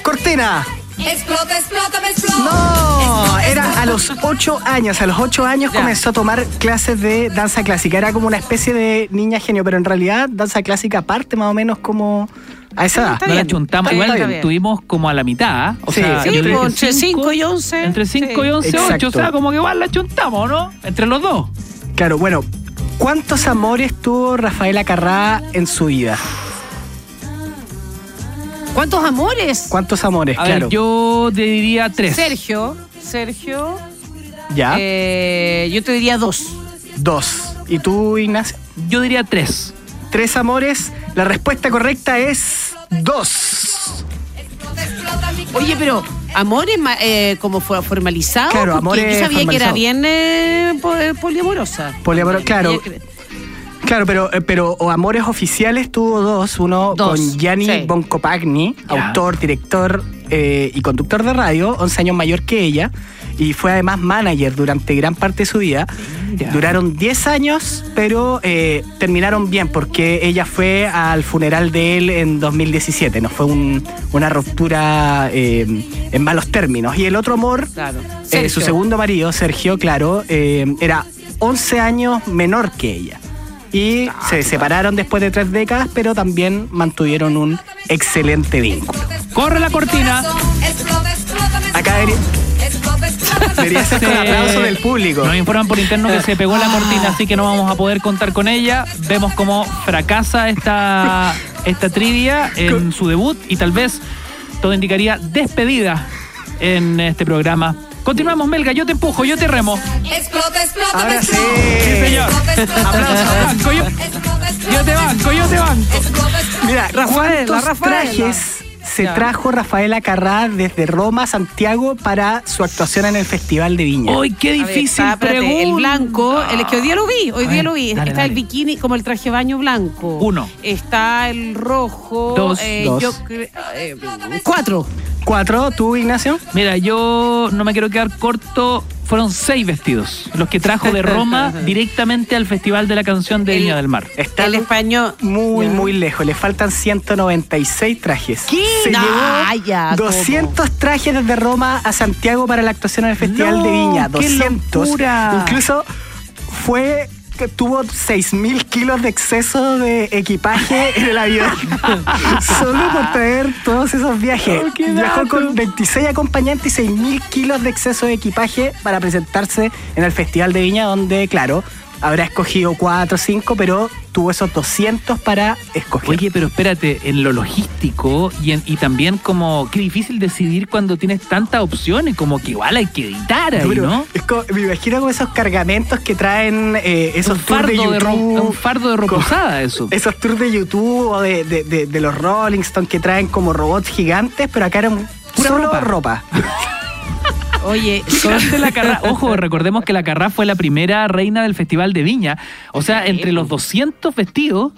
Cortina. Explota, explota, me explota. No, era a los 8 años. A los 8 años Ya. comenzó a tomar clases de danza clásica. Era como una especie de niña genio, pero en realidad danza clásica parte más o menos como a esa edad. No la chuntamos. está Igual bien. tuvimos como a la mitad. ¿ah? O Sí, sea, sí, pues, entre cinco y once. Entre 5 Sí. y 11, Exacto. 8. O sea, como que igual la chuntamos, ¿no? Entre los dos. Claro, bueno, ¿cuántos amores tuvo Rafaela Carrá en su vida? ¿Cuántos amores? ¿Cuántos amores? A claro. ver, yo te diría tres. Sergio, Sergio, Ya. eh, yo te diría dos. Dos. ¿Y tú, Ignacio? Yo diría tres. Tres amores. La respuesta correcta es dos. Oye, pero Amor es ma- eh, como fue formalizado. Claro, porque amor Yo sabía que era formalizado. bien eh, eh, poliamorosa. Poliamoro- claro. Claro, pero, eh, pero o Amores Oficiales tuvo dos. Uno Dos, con Gianni sí. Boncopagni, autor, director eh, y conductor de radio, 11 años mayor que ella. Y fue además manager durante gran parte de su vida. Duraron 10 años, pero eh, terminaron bien porque ella fue al funeral de él en 2017. No fue un- una ruptura eh, en malos términos. Y el otro amor, Claro. su segundo marido, Sergio, claro, era 11 años menor que ella. Y se separaron después de tres décadas, pero también mantuvieron un excelente vínculo. Corre la cortina. Acá debería, debería ser con aplauso del público. Nos informan por interno que se pegó la cortina, así que no vamos a poder contar con ella. Vemos cómo fracasa esta, esta trivia en su debut y tal vez todo indicaría despedida en este programa. Continuamos, Melga, yo te empujo, yo te remo. Explota, explota, me Ahora sí. Sí, señor. Explota, explota, Banco, yo, explota, explota, yo te banco, yo te banco. explota, explota. Mira, ¿cuántos Rafaela. trajes se Ya. trajo Rafaela Carrá desde Roma a Santiago para su actuación en el Festival de Viña? ¡Uy, qué ver, difícil está, espérate, pregunta! El blanco, el que hoy día lo vi, hoy A día ver, lo vi. dale, está el bikini como el traje baño blanco. Uno. Está el rojo. Dos. eh, Dos. yo eh, cuatro. ¿Cuatro? ¿Tú, Ignacio? Mira, yo no me quiero quedar corto. Fueron seis vestidos los que trajo de Roma directamente al Festival de la Canción de El- Viña del Mar. Está el español. muy, muy lejos. Le faltan 196 trajes. ¿Qué? Se No, llevó ya, 200 trajes desde Roma a Santiago para la actuación en el Festival No, de Viña. qué 200. locura. Incluso fue que tuvo 6.000 kilos de exceso de equipaje en el avión. Solo por traer todos esos viajes. Oh, Viajó con 26 acompañantes y 6.000 kilos de exceso de equipaje para presentarse en el Festival de Viña, donde, claro, habrá escogido 4 o 5, pero tuvo esos 200 para escoger. Oye, pero espérate, en lo logístico y, en- y también como qué difícil decidir cuando tienes tantas opciones, como que igual hay que editar ahí, ¿no? es como- me imagino como esos cargamentos que traen eh, esos Un tours de YouTube. un fardo de usada, eso. Esos tours de YouTube o de, de- de- de los Rolling Stones que traen como robots gigantes, pero acá eran Pura solo ropa. ropa. Oye, la Carrá. Ojo, recordemos que la Carrá fue la primera reina del Festival de Viña. O sea, entre los 200 vestidos,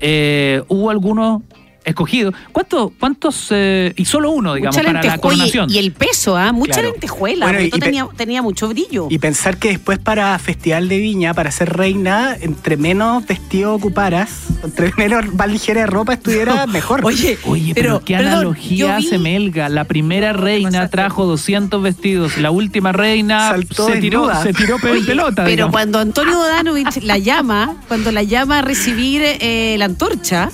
eh, hubo algunos escogidos. ¿Cuántos? cuántos eh, y solo uno, digamos, mucha para la coronación. Y el peso, ¿ah? Mucha Claro. lentejuela. Bueno, y- tenía, tenía mucho brillo. Y pensar que después para Festival de Viña, para ser reina, entre menos vestido ocuparas, entre menos más ligera de ropa estuviera, mejor. Oye, Oye, pero, qué perdón, analogía hace Melga. La primera reina trajo 200 vestidos. La última reina Saltó se tiró, se tiró Oye, pelota. Pero digamos. cuando Antonio Bodanovich la llama, cuando la llama a recibir eh, la antorcha,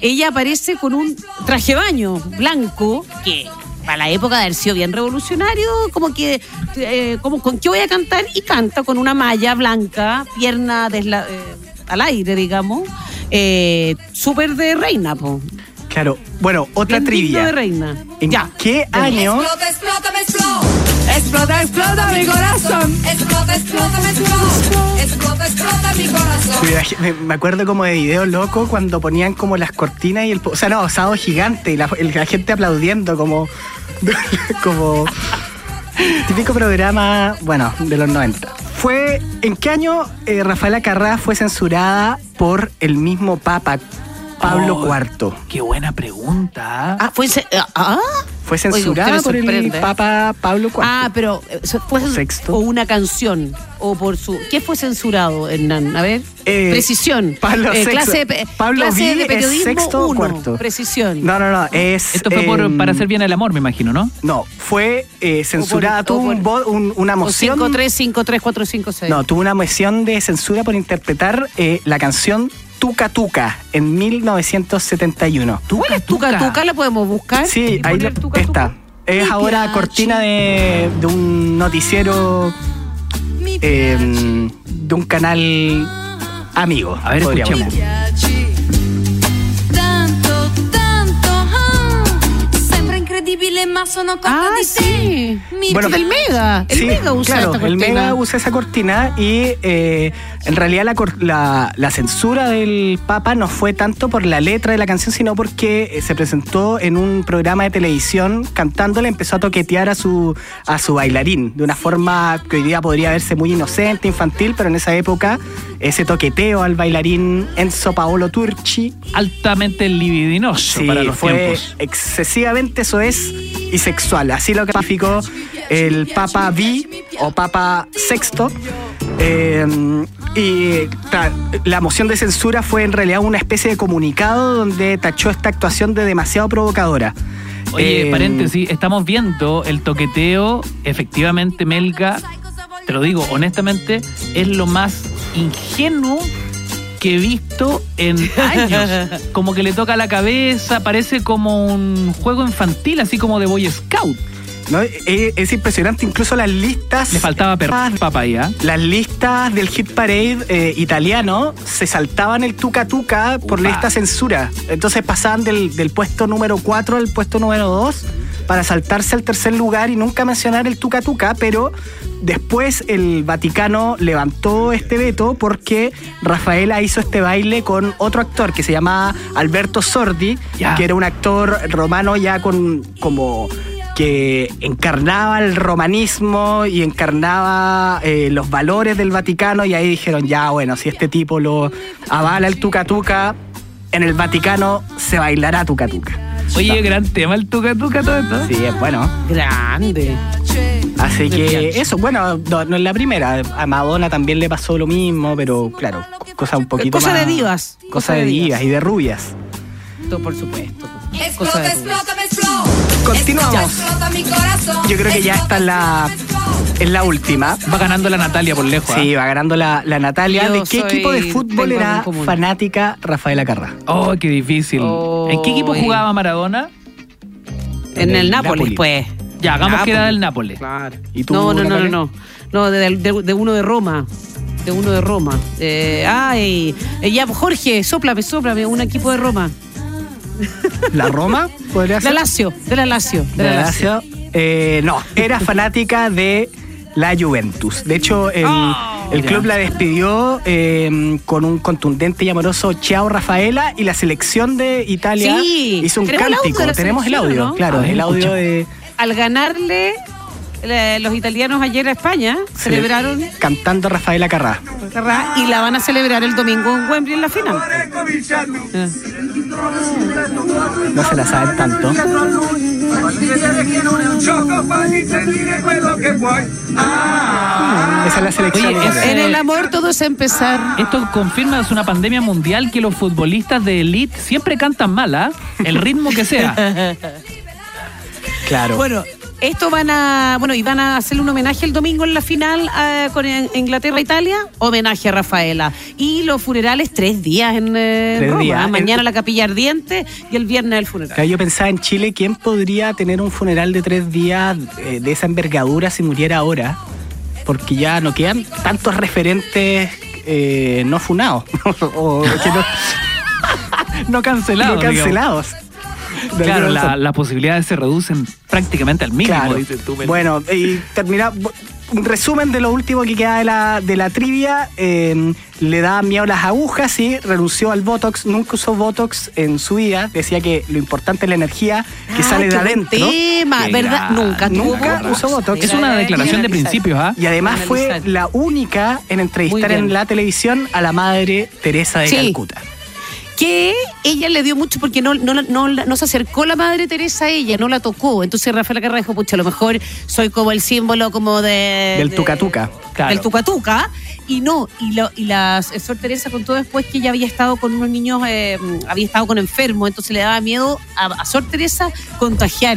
ella aparece con un traje de baño blanco que para la época de haber sido bien revolucionario, como que, eh, como con qué voy a cantar y canta con una malla blanca, pierna desla- eh, al aire, digamos, eh, súper de reina, po. Claro. Bueno, otra Bien digno trivia. de reina. ¿En Ya. qué año? Explota, explota, me explota. Explota, explota mi corazón. Explota, explota, me explota. Explota, explota. Me acuerdo como de video loco cuando ponían como las cortinas y el... O sea, no, sábado gigante y la, el- la gente aplaudiendo como... como... Típico programa, bueno, de los 90. Fue... ¿En qué año eh, Rafaela Carrá fue censurada por el mismo Papa, Pablo Oh. IV? Qué buena pregunta. Ah, fue. ese- ah, Fue censurada usted por el sorprende. Papa Pablo IV. Ah, pero eh, fue Sexto. o una canción o por su ¿Qué fue censurado, Hernán? A ver. Eh, precisión. Pablo Eh, sexto. clase de, Pablo clase Vi de es periodismo sexto o uno, cuarto. Precisión. No, no, no, es... Esto fue por, em, para hacer bien el amor, me imagino, ¿no? No, fue eh, censurada, tuvo un un- una moción... 5 3 5 3 4 5 6. No, tuvo una moción de censura por interpretar eh, la canción Tuca Tuca en 1971. ¿Cuál es Tuca Tuca? ¿La podemos buscar? Sí, ¿Y ahí Tuca está. Tuca? Es Mi ahora cortina de, de un noticiero eh, de un canal amigo. A ver, escuchemos. decir. Tanto, tanto, ah. Sembra incredibile ma ma sono Ah, sí. Bueno, del Mega. El Sí, Mega usa claro, esta el cortina. Mega usa esa cortina y eh, en realidad la, la- la censura del Papa no fue tanto por la letra de la canción, sino porque eh, se presentó en un programa de televisión cantándola, empezó a toquetear a su, a su bailarín de una forma que hoy día podría verse muy inocente, infantil, pero en esa época ese toqueteo al bailarín Enzo Paolo Turchi Altamente libidinoso Sí, para los fue tiempos. excesivamente soez y sexual. Así lo calificó el Papa V o Papa Sexto. Eh, y la moción de censura fue en realidad una especie de comunicado donde tachó esta actuación de demasiado provocadora. Oye, Eh, paréntesis, estamos viendo el toqueteo, efectivamente, Melga, te lo digo honestamente, es lo más ingenuo que he visto en años. Como que le toca la cabeza, parece como un juego infantil, así como de Boy Scout. ¿no? Es, es impresionante, incluso las listas. Le faltaba ¿ah? Las listas del hit parade eh, italiano se saltaban el tuca tuca por esta censura. Entonces pasaban del, del puesto número 4 al puesto número 2 para saltarse al tercer lugar y nunca mencionar el tuca tuca, pero después el Vaticano levantó este veto porque Rafaela hizo este baile con otro actor que se llamaba Alberto Sordi, que era un actor romano ya con como que encarnaba el romanismo y encarnaba eh, los valores del Vaticano y ahí dijeron, ya bueno, si este tipo lo avala el tuca tuca, en el Vaticano se bailará tuca tuca. Oye, gran tema el tuca tuca todo esto. Sí, es bueno. Grande. Así que eso, bueno, no, no es la primera. A Madonna también le pasó lo mismo, pero claro, cosa un poquito Cosa más... de divas. Cosa de divas y de rubias. Todo, por supuesto. Cosa Explota, explota, me explota. Continuamos. Yo creo que ya esta es la, es la última. Va ganando la Natalia por lejos. Sí, ¿ah? va ganando la, la Natalia. Yo ¿De qué equipo de fútbol era fanática Rafaela Carrá? Oh, qué difícil. ¿En qué equipo jugaba Maradona? En el el Nápoles, Napoli. pues. Ya, hagamos que era del Nápoles. Claro. ¿Y tú, no, no, no, no, no. No, de, de- de uno de Roma. De uno de Roma. Eh, ay, eh, ya, Jorge, sóplame, sóplame, un equipo de Roma. ¿La Roma? ¿Podría ser? la Lazio, de la Lazio. De ¿De la la Lazio. Lazio? Eh, no, era fanática de la Juventus. De hecho, el, el club la despidió eh, con un contundente y amoroso Ciao Rafaela y la selección de Italia Sí, hizo un el cántico. Tenemos el audio, ¿no? claro, ver, el audio escucha. de Al ganarle los italianos ayer a España, celebraron cantando Rafaela Carrá. Carrá, y la van a celebrar el domingo en Wembley en la final. Eh. No se la saben tanto. Esa es la selección. Oye, En el amor todo es empezar. Esto confirma es una pandemia mundial que los futbolistas de elite siempre cantan mal, ¿ah? El ritmo que sea. Claro. Bueno, esto van a, bueno, y van a hacerle un homenaje el domingo en la final eh, con Inglaterra-Italia, homenaje a Rafaela. Y los funerales tres días en eh, Tres Roma. días. Mañana El- la capilla ardiente y el viernes el funeral. Yo pensaba en Chile, ¿quién podría tener un funeral de tres días eh, de esa envergadura si muriera ahora? Porque ya no quedan tantos referentes eh, no funados. o no, No cancelados. no cancelados. Claro, alguna la- las posibilidades se reducen prácticamente al mínimo, Claro. dices tú. Bueno, y termina. Un resumen de lo último que queda de la, de la trivia. eh, le daban miedo las agujas y renunció al Botox. Nunca usó Botox en su vida. Decía que lo importante es la energía que Ay, sale de adentro. tema, ¿verdad? Nunca Nunca usó Botox. es una declaración de principios, ¿ah? Y además fue la única en entrevistar en la televisión a la madre Teresa de Sí. Calcuta. Que ella le dio mucho porque no, no, no, no se acercó la madre Teresa a ella, no la tocó. Entonces Rafael Carrera dijo, pucha, a lo mejor soy como el símbolo como de... Del de- tuca tuca. Claro. Del tuca tuca. Y no, y, lo, y la Sor Teresa contó después que ella había estado con unos niños, eh, había estado con enfermos, entonces le daba miedo a, a Sor Teresa contagiar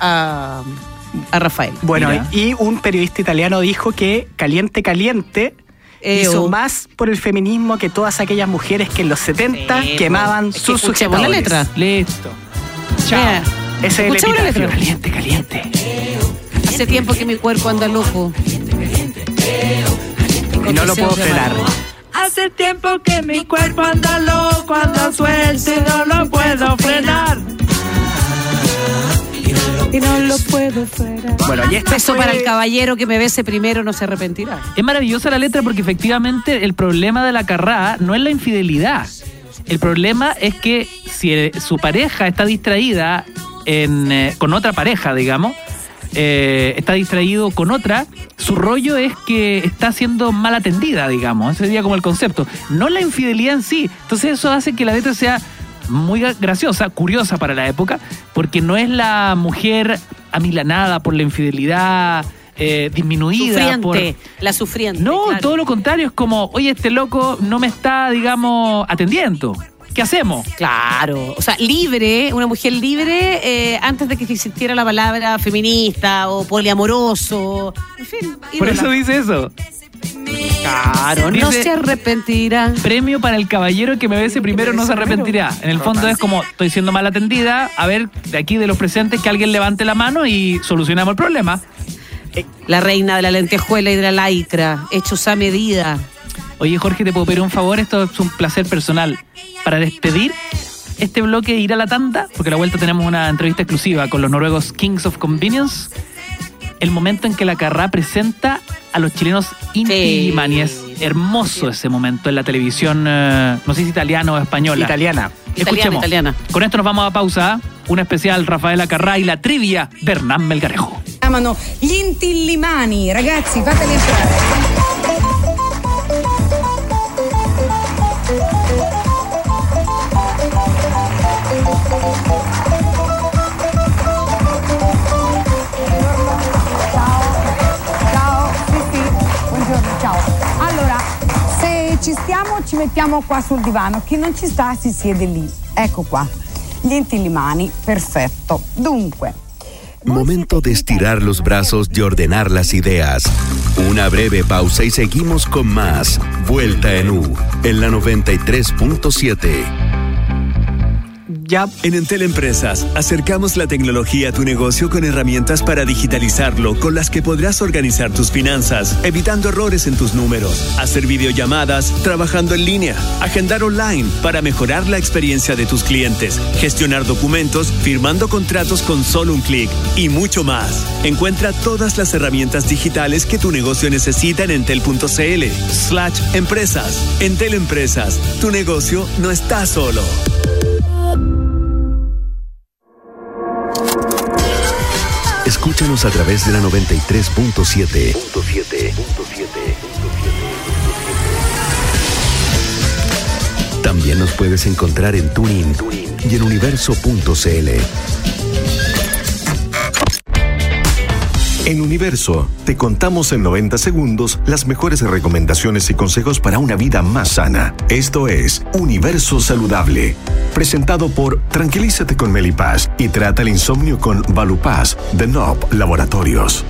a, a Rafael. Bueno, Mira. y un periodista italiano dijo que Caliente Caliente. Hizo más por el feminismo que todas aquellas mujeres que en los 70 Sí, quemaban es que sus escuchemos la letra. Listo. Chao. Mira, Ese es el letra. Caliente, caliente. Hace tiempo que mi cuerpo anda loco. Y no lo puedo frenar. Hace tiempo que mi cuerpo anda loco, anda suelto y no lo puedo frenar. Y no lo puedo fuera. Bueno, y este Eso fue- para el caballero que me bese primero no se arrepentirá. Es maravillosa la letra porque efectivamente el problema de la carrá no es la infidelidad. El problema es que si su pareja está distraída en, eh, con otra pareja, digamos, eh, está distraído con otra, su rollo es que está siendo mal atendida, digamos. Ese sería como el concepto. No la infidelidad en sí. Entonces eso hace que la letra sea muy gra- graciosa, curiosa para la época, porque no es la mujer amilanada por la infidelidad, eh, disminuida por... La sufriente. No, claro. todo lo contrario, es como, oye, este loco no me está, digamos, atendiendo. ¿Qué hacemos? Claro, o sea, libre, una mujer libre eh, antes de que existiera la palabra feminista o poliamoroso. En fin, Por eso dice eso. Claro, no Dice- se arrepentirá. Premio para el caballero que me bese primero no se arrepentirá. En el fondo es como, estoy siendo mal atendida, a ver, de aquí de los presentes que alguien levante la mano y solucionamos el problema. La reina de la lentejuela y de la laicra, hechos a medida. Oye, Jorge, ¿te puedo pedir un favor? Esto es un placer personal. Para despedir este bloque ir a la tanda, porque a la vuelta tenemos una entrevista exclusiva con los noruegos Kings of Convenience. El momento en que la Carrá presenta a los chilenos Inti. Es hermoso ese momento en la televisión, eh, no sé si italiana o española. Italiana. Escuchemos. italiana. Con esto nos vamos a pausa. Una especial Rafaela Carrá y la trivia de Hernán Melgarejo. chiamano gli. Ragazzi, fateli entrare. Mettiamo qua sul divano, chi non ci sta si siede lì. Ecco qua. Gli intillimani, perfetto. Dunque, Momento de estirar los brazos y ordenar las ideas. Una breve pausa y seguimos con más. Vuelta en U, en la 93.7. En Entel Empresas, acercamos la tecnología a tu negocio con herramientas para digitalizarlo, con las que podrás organizar tus finanzas, evitando errores en tus números, hacer videollamadas, trabajando en línea, agendar online para mejorar la experiencia de tus clientes, gestionar documentos, firmando contratos con solo un clic y mucho más. Encuentra todas las herramientas digitales que tu negocio necesita en entel.cl slash empresas. Entel Empresas, tu negocio no está solo. Escúchanos a través de la 93.7. También nos puedes encontrar en Tuning y en universo.cl. En Universo, te contamos en 90 segundos las mejores recomendaciones y consejos para una vida más sana. Esto es Universo Saludable. Presentado por Tranquilízate con Melipaz y trata el insomnio con Valupaz de NOP Laboratorios.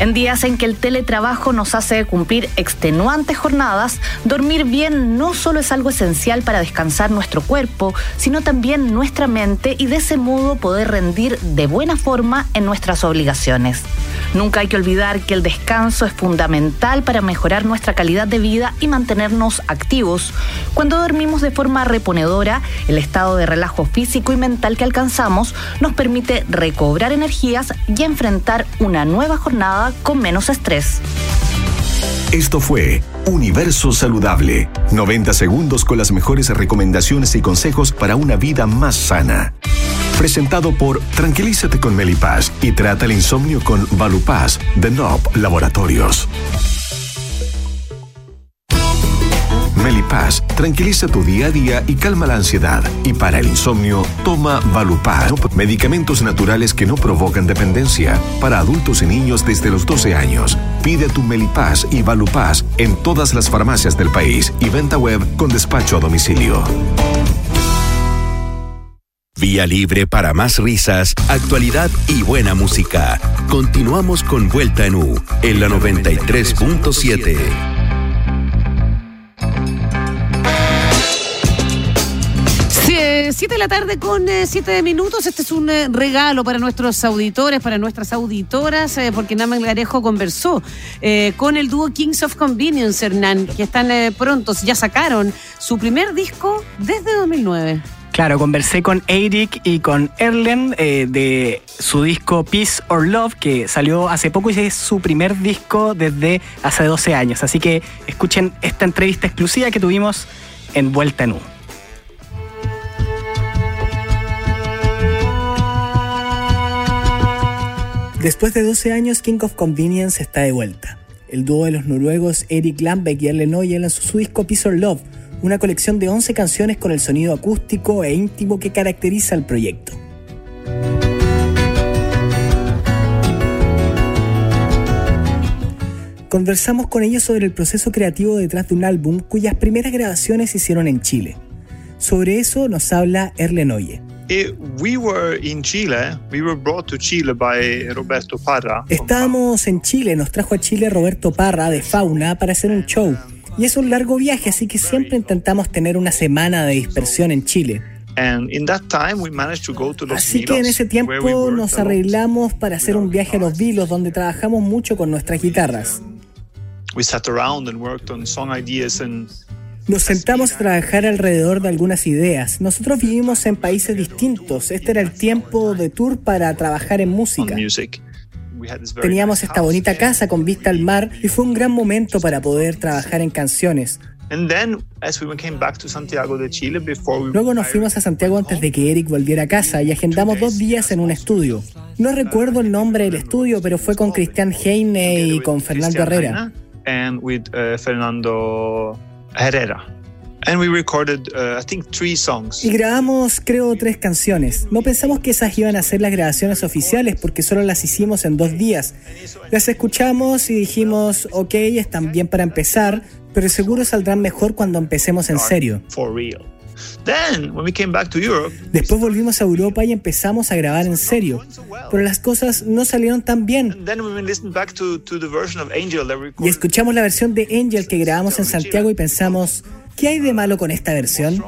En días en que el teletrabajo nos hace cumplir extenuantes jornadas, dormir bien no solo es algo esencial para descansar nuestro cuerpo, sino también nuestra mente y de ese modo poder rendir de buena forma en nuestras obligaciones. Nunca hay que olvidar que el descanso es fundamental para mejorar nuestra calidad de vida y mantenernos activos. Cuando dormimos de forma reponedora, el estado de relajo físico y mental que alcanzamos nos permite recobrar energías y enfrentar una nueva jornada con menos estrés. Esto fue Universo Saludable. 90 segundos con las mejores recomendaciones y consejos para una vida más sana. Presentado por Tranquilízate con Melipaz y trata el insomnio con Valupaz de NOP Laboratorios. Melipaz tranquiliza tu día a día y calma la ansiedad. Y para el insomnio, toma Valupaz, medicamentos naturales que no provocan dependencia. Para adultos y niños desde los 12 años. Pide tu Melipaz y Valupaz en todas las farmacias del país y venta web con despacho a domicilio. Vía libre para más risas, actualidad y buena música. Continuamos con Vuelta en U, en la 93.7. Sie- Siete de la tarde con eh, siete minutos. Este es un eh, regalo para nuestros auditores, para nuestras auditoras, eh, porque Nama Garejo conversó con el dúo Kings of Convenience, Hernán, que están prontos. Ya sacaron su primer disco desde 2009. Claro, conversé con Eric y con Erlen eh, de su disco Peace or Love, que salió hace poco y es su primer disco desde hace 12 años. Así que escuchen esta entrevista exclusiva que tuvimos en Vuelta en U. Después de 12 años, King of Convenience está de vuelta. El dúo de los noruegos Eric Lambeck y Erlen Oye lanzó su disco Peace or Love, una colección de 11 canciones con el sonido acústico e íntimo que caracteriza al proyecto. Conversamos con ellos sobre el proceso creativo detrás de un álbum cuyas primeras grabaciones se hicieron en Chile. Sobre eso nos habla Erlen Oye. Eh. Estábamos en Chile, nos trajo a Chile Roberto Parra de Fauna para hacer un show. Y es un largo viaje, así que siempre intentamos tener una semana de dispersión en Chile. And in that time we managed to go to Los Así que en ese tiempo nos arreglamos para hacer un viaje a Los Vilos donde trabajamos mucho con nuestras guitarras. We sat around and worked on song ideas and Nos sentamos a trabajar alrededor de algunas ideas. Nosotros vivimos en países distintos. Este era el tiempo de tour para trabajar en música. Teníamos esta bonita casa con vista al mar y fue un gran momento para poder trabajar en canciones. And then, as we came back to Santiago de Chile before we Luego nos fuimos a Santiago antes de que Eric volviera a casa y agendamos dos días en un estudio. No recuerdo el nombre del estudio, pero fue con Cristian Heine y con Fernando Herrera. Heine and with uh, Fernando Herrera. And we recorded, uh, I think, three songs. Y grabamos, creo, tres canciones. No pensamos que esas iban a ser las grabaciones oficiales porque solo las hicimos en dos días. Las escuchamos y dijimos, ok, están bien para empezar, pero seguro saldrán mejor cuando empecemos en serio. For real. Then, when we came back to Europe, Después volvimos a Europa y empezamos a grabar en serio, pero las cosas no salieron tan bien. then we listened back to, to the version of Angel that we Y escuchamos la versión de Angel que grabamos en Santiago y pensamos, ¿qué hay de malo con esta versión?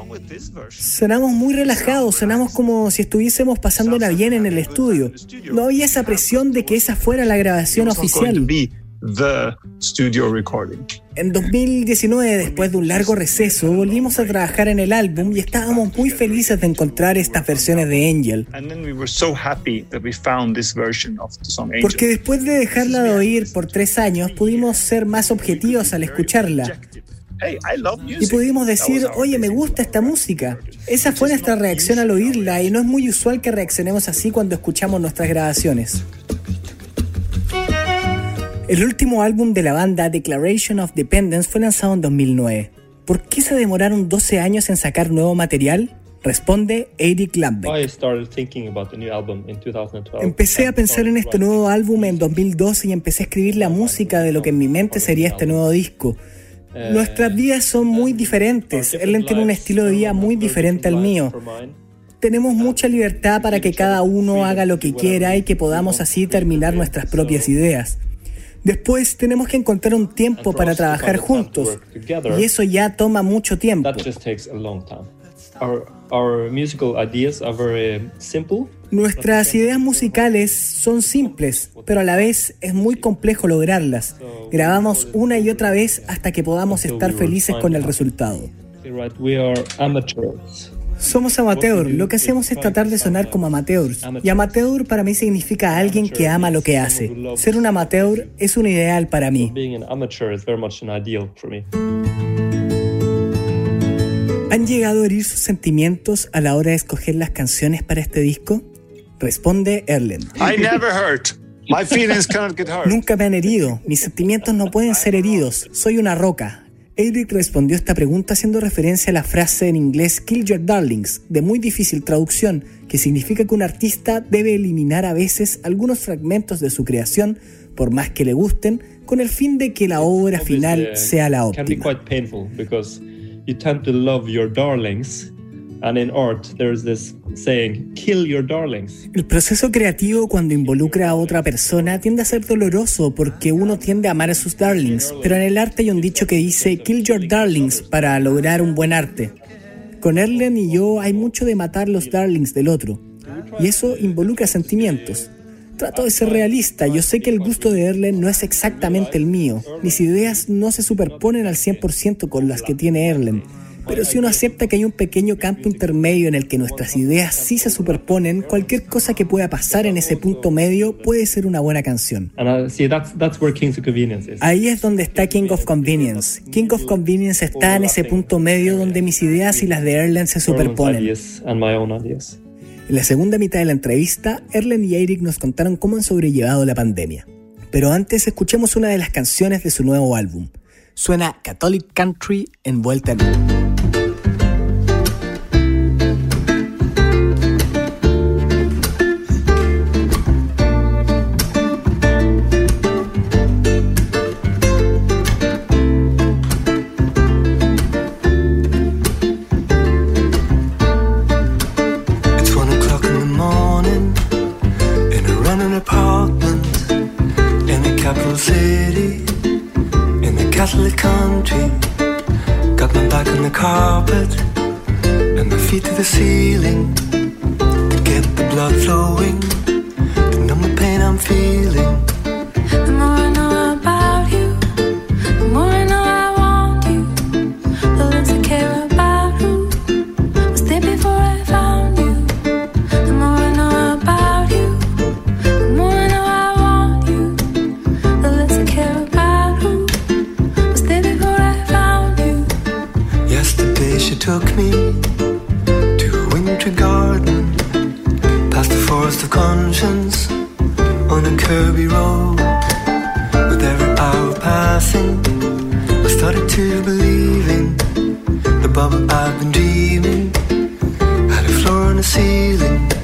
Sonamos muy relajados, sonamos como si estuviésemos pasándola bien en el estudio. No había esa presión de que esa fuera la grabación oficial. be the studio recording. En 2019, después de un largo receso, volvimos a trabajar en el álbum y estábamos muy felices de encontrar estas versiones de Angel. Porque después de dejarla de oír por tres años, pudimos ser más objetivos al escucharla. Hey, I love Y music. pudimos That decir, was our oye, me gusta esta música. Esa fue nuestra reacción al oírla y no es muy usual que reaccionemos así cuando escuchamos nuestras grabaciones. El último álbum de la banda, Declaration of Dependence, fue lanzado en 2009. ¿Por qué se demoraron 12 años en sacar nuevo material? Responde Eric Lambeck. I started thinking about the new album in 2012. Empecé a pensar en este nuevo álbum en 2012 y empecé a escribir la música de lo que en mi mente sería este nuevo disco. Nuestras vidas son muy diferentes. Erlen tiene un estilo de vida muy diferente al mío. Tenemos mucha libertad para que cada uno haga lo que quiera y que podamos así terminar nuestras propias ideas. Después tenemos que encontrar un tiempo para trabajar juntos y eso ya toma mucho tiempo. That just takes a long time. Our, our musical ideas are very simple. Nuestras ideas musicales son simples, pero a la vez es muy complejo lograrlas. Grabamos una y otra vez hasta que podamos estar felices con el resultado. Somos amateur, lo que hacemos es tratar de sonar como amateurs. Y amateur para mí significa alguien que ama lo que hace. Ser un amateur es un ideal para mí. ¿Han llegado a herir sus sentimientos a la hora de escoger las canciones para este disco? Responde Erlen. I never hurt. My feelings cannot get hurt. Nunca me han herido. Mis sentimientos no pueden ser heridos. Soy una roca. Eric respondió esta pregunta haciendo referencia a la frase en inglés Kill Your Darlings, de muy difícil traducción, que significa que un artista debe eliminar a veces algunos fragmentos de su creación, por más que le gusten, con el fin de que la obra final sea la Can be óptima. And in art there's this saying, "Kill your darlings." El proceso creativo cuando involucra a otra persona tiende a ser doloroso porque uno tiende a amar a sus darlings, pero en el arte hay un dicho que dice kill your darlings para lograr un buen arte. Con Erlen y yo hay mucho de matar los darlings del otro, y eso involucra sentimientos. Trato de ser realista, yo sé que el gusto de Erlen no es exactamente el mío, mis ideas no se superponen al 100% con las que tiene Erlen, Pero si uno acepta que hay un pequeño campo intermedio en el que nuestras ideas sí se superponen, cualquier cosa que pueda pasar en ese punto medio puede ser una buena canción. And uh, see, that's that's where Kings of Convenience is. Ahí es donde está King of Convenience. King of Convenience está en ese punto medio donde mis ideas y las de Erlen se superponen. En la segunda mitad de la entrevista, Erlen y Eric nos contaron cómo han sobrellevado la pandemia. Pero antes escuchemos una de las canciones de su nuevo álbum. Suena Catholic Country en Vuelta en Catholic country. Got my back on the carpet and my feet to the ceiling to get the blood flowing to numb the pain I'm feeling. The more I know Kirby road. With every hour passing, I started to believe in the bubble I've been dreaming. Had a floor and a ceiling.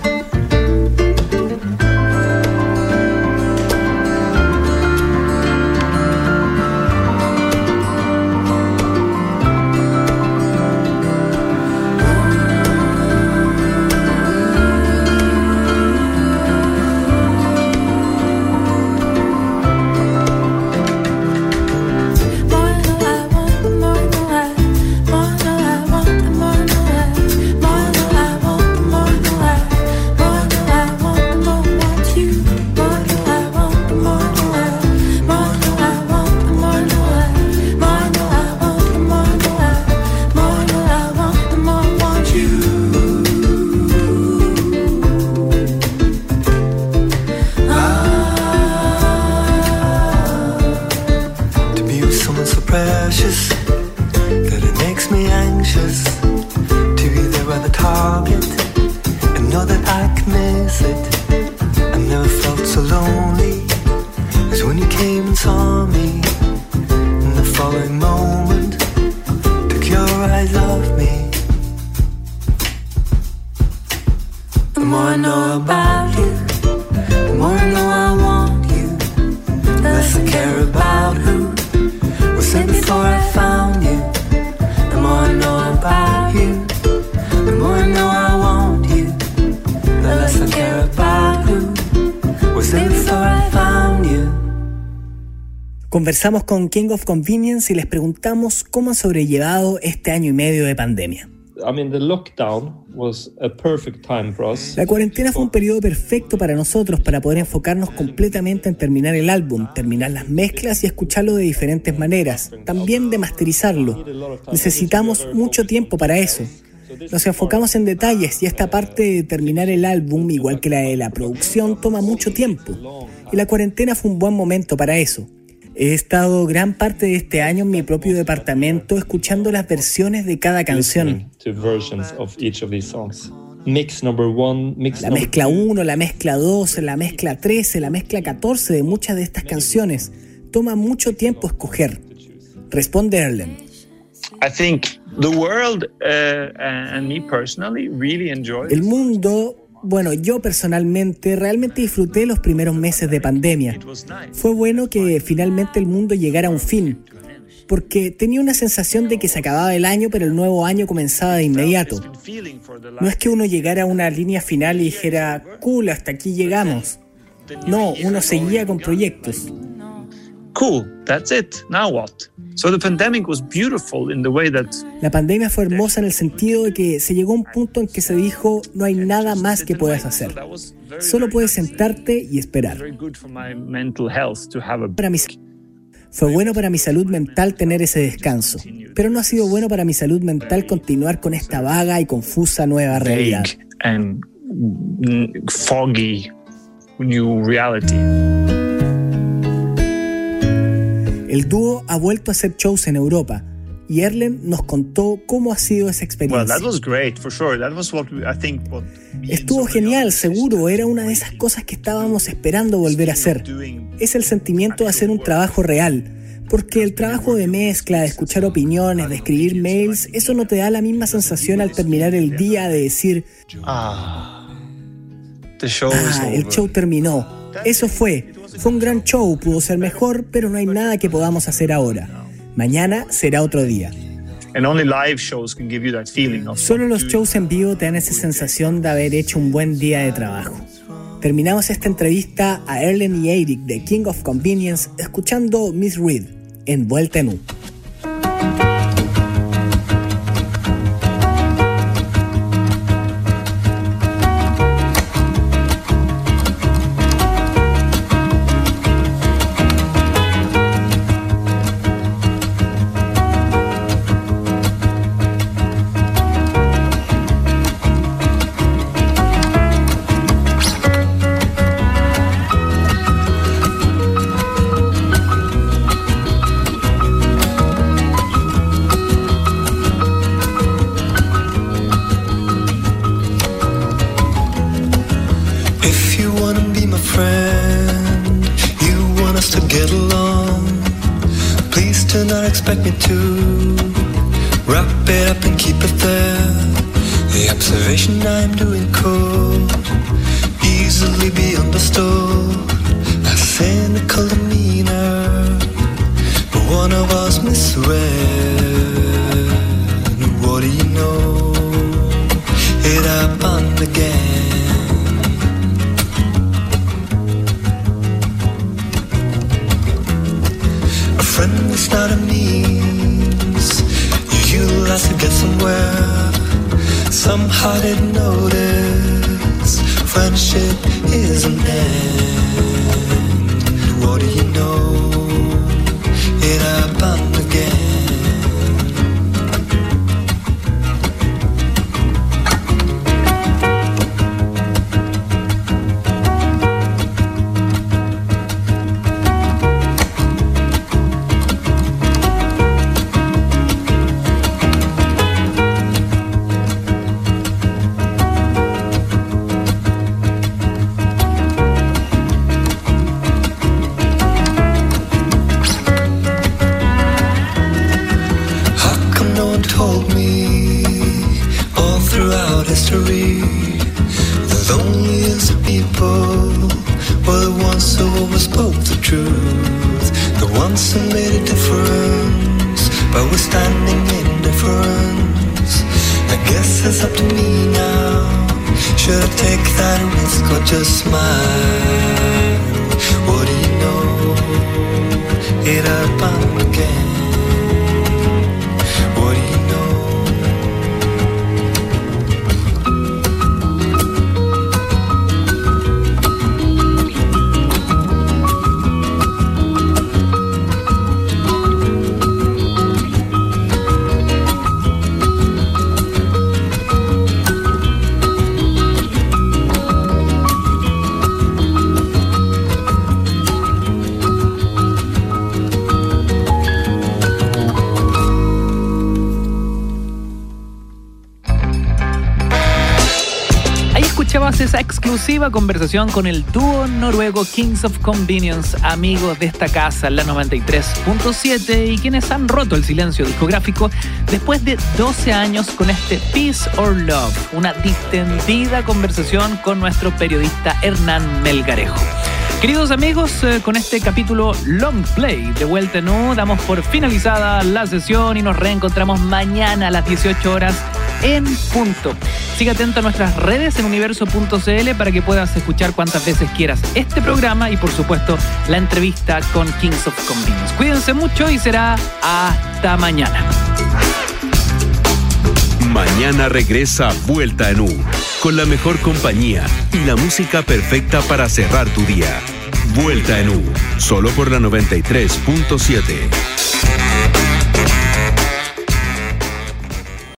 Conversamos con King of Convenience y les preguntamos cómo han sobrellevado este año y medio de pandemia. I mean, the lockdown was a perfect time for us. La cuarentena fue un periodo perfecto para nosotros para poder enfocarnos completamente en terminar el álbum, terminar las mezclas y escucharlo de diferentes maneras, también de masterizarlo. Necesitamos mucho tiempo para eso. Nos enfocamos en detalles y esta parte de terminar el álbum, igual que la de la producción, toma mucho tiempo. Y la cuarentena fue un buen momento para eso. He estado gran parte de este año en mi propio departamento escuchando las versiones de cada canción. To versions of each of these songs. Mix number one, mix La mezcla two. 1, la mezcla 12, la mezcla 13, la mezcla 14 de muchas de estas canciones. Toma mucho tiempo escoger. Responde Erlen. I think the world uh, and me personally really enjoyed. El mundo, bueno, yo personalmente realmente disfruté los primeros meses de pandemia. Fue bueno que finalmente el mundo llegara a un fin, porque tenía una sensación de que se acababa el año, pero el nuevo año comenzaba de inmediato. No es que uno llegara a una línea final y dijera, cool, hasta aquí llegamos. No, uno seguía con proyectos. Cool, that's it. Now what? So the pandemic was beautiful in the way that La pandemia fue hermosa en el sentido de que se llegó a un punto en que se dijo, no hay nada más que puedas hacer. Solo puedes sentarte y esperar. very good for my mental health to have a Para mis Fue bueno para mi salud mental tener ese descanso, pero no ha sido bueno para mi salud mental continuar con esta vaga y confusa nueva realidad. foggy new reality. El dúo ha vuelto a hacer shows en Europa y Erlen nos contó cómo ha sido esa experiencia. Estuvo genial, seguro, era una de esas cosas que estábamos esperando volver a hacer. Es el sentimiento de hacer un trabajo real, porque el trabajo de mezcla, de escuchar opiniones, de escribir mails, eso no te da la misma sensación al terminar el día de decir, ah, ah, el show terminó. Eso fue, fue un gran show, pudo ser mejor, pero no hay nada que podamos hacer ahora. Mañana será otro día. Solo los shows en vivo te dan esa sensación de haber hecho un buen día de trabajo. Terminamos esta entrevista a Erlen y Eric de King of Convenience escuchando Miss Reed en Vuelta en U. conversación con el dúo noruego Kings of Convenience, amigos de esta casa, la 93.7, y quienes han roto el silencio discográfico después de 12 años con este Peace or Love, una distendida conversación con nuestro periodista Hernán Melgarejo. Queridos amigos, eh, con este capítulo Long Play de Vuelta en U, damos por finalizada la sesión y nos reencontramos mañana a las 18 horas en punto. Sigue atento a nuestras redes en universo.cl para que puedas escuchar cuantas veces quieras este programa y por supuesto la entrevista con Kings of Convenience. Cuídense mucho y será hasta mañana. Mañana regresa Vuelta en U, con la mejor compañía y la música perfecta para cerrar tu día. Vuelta en U, solo por la 93.7.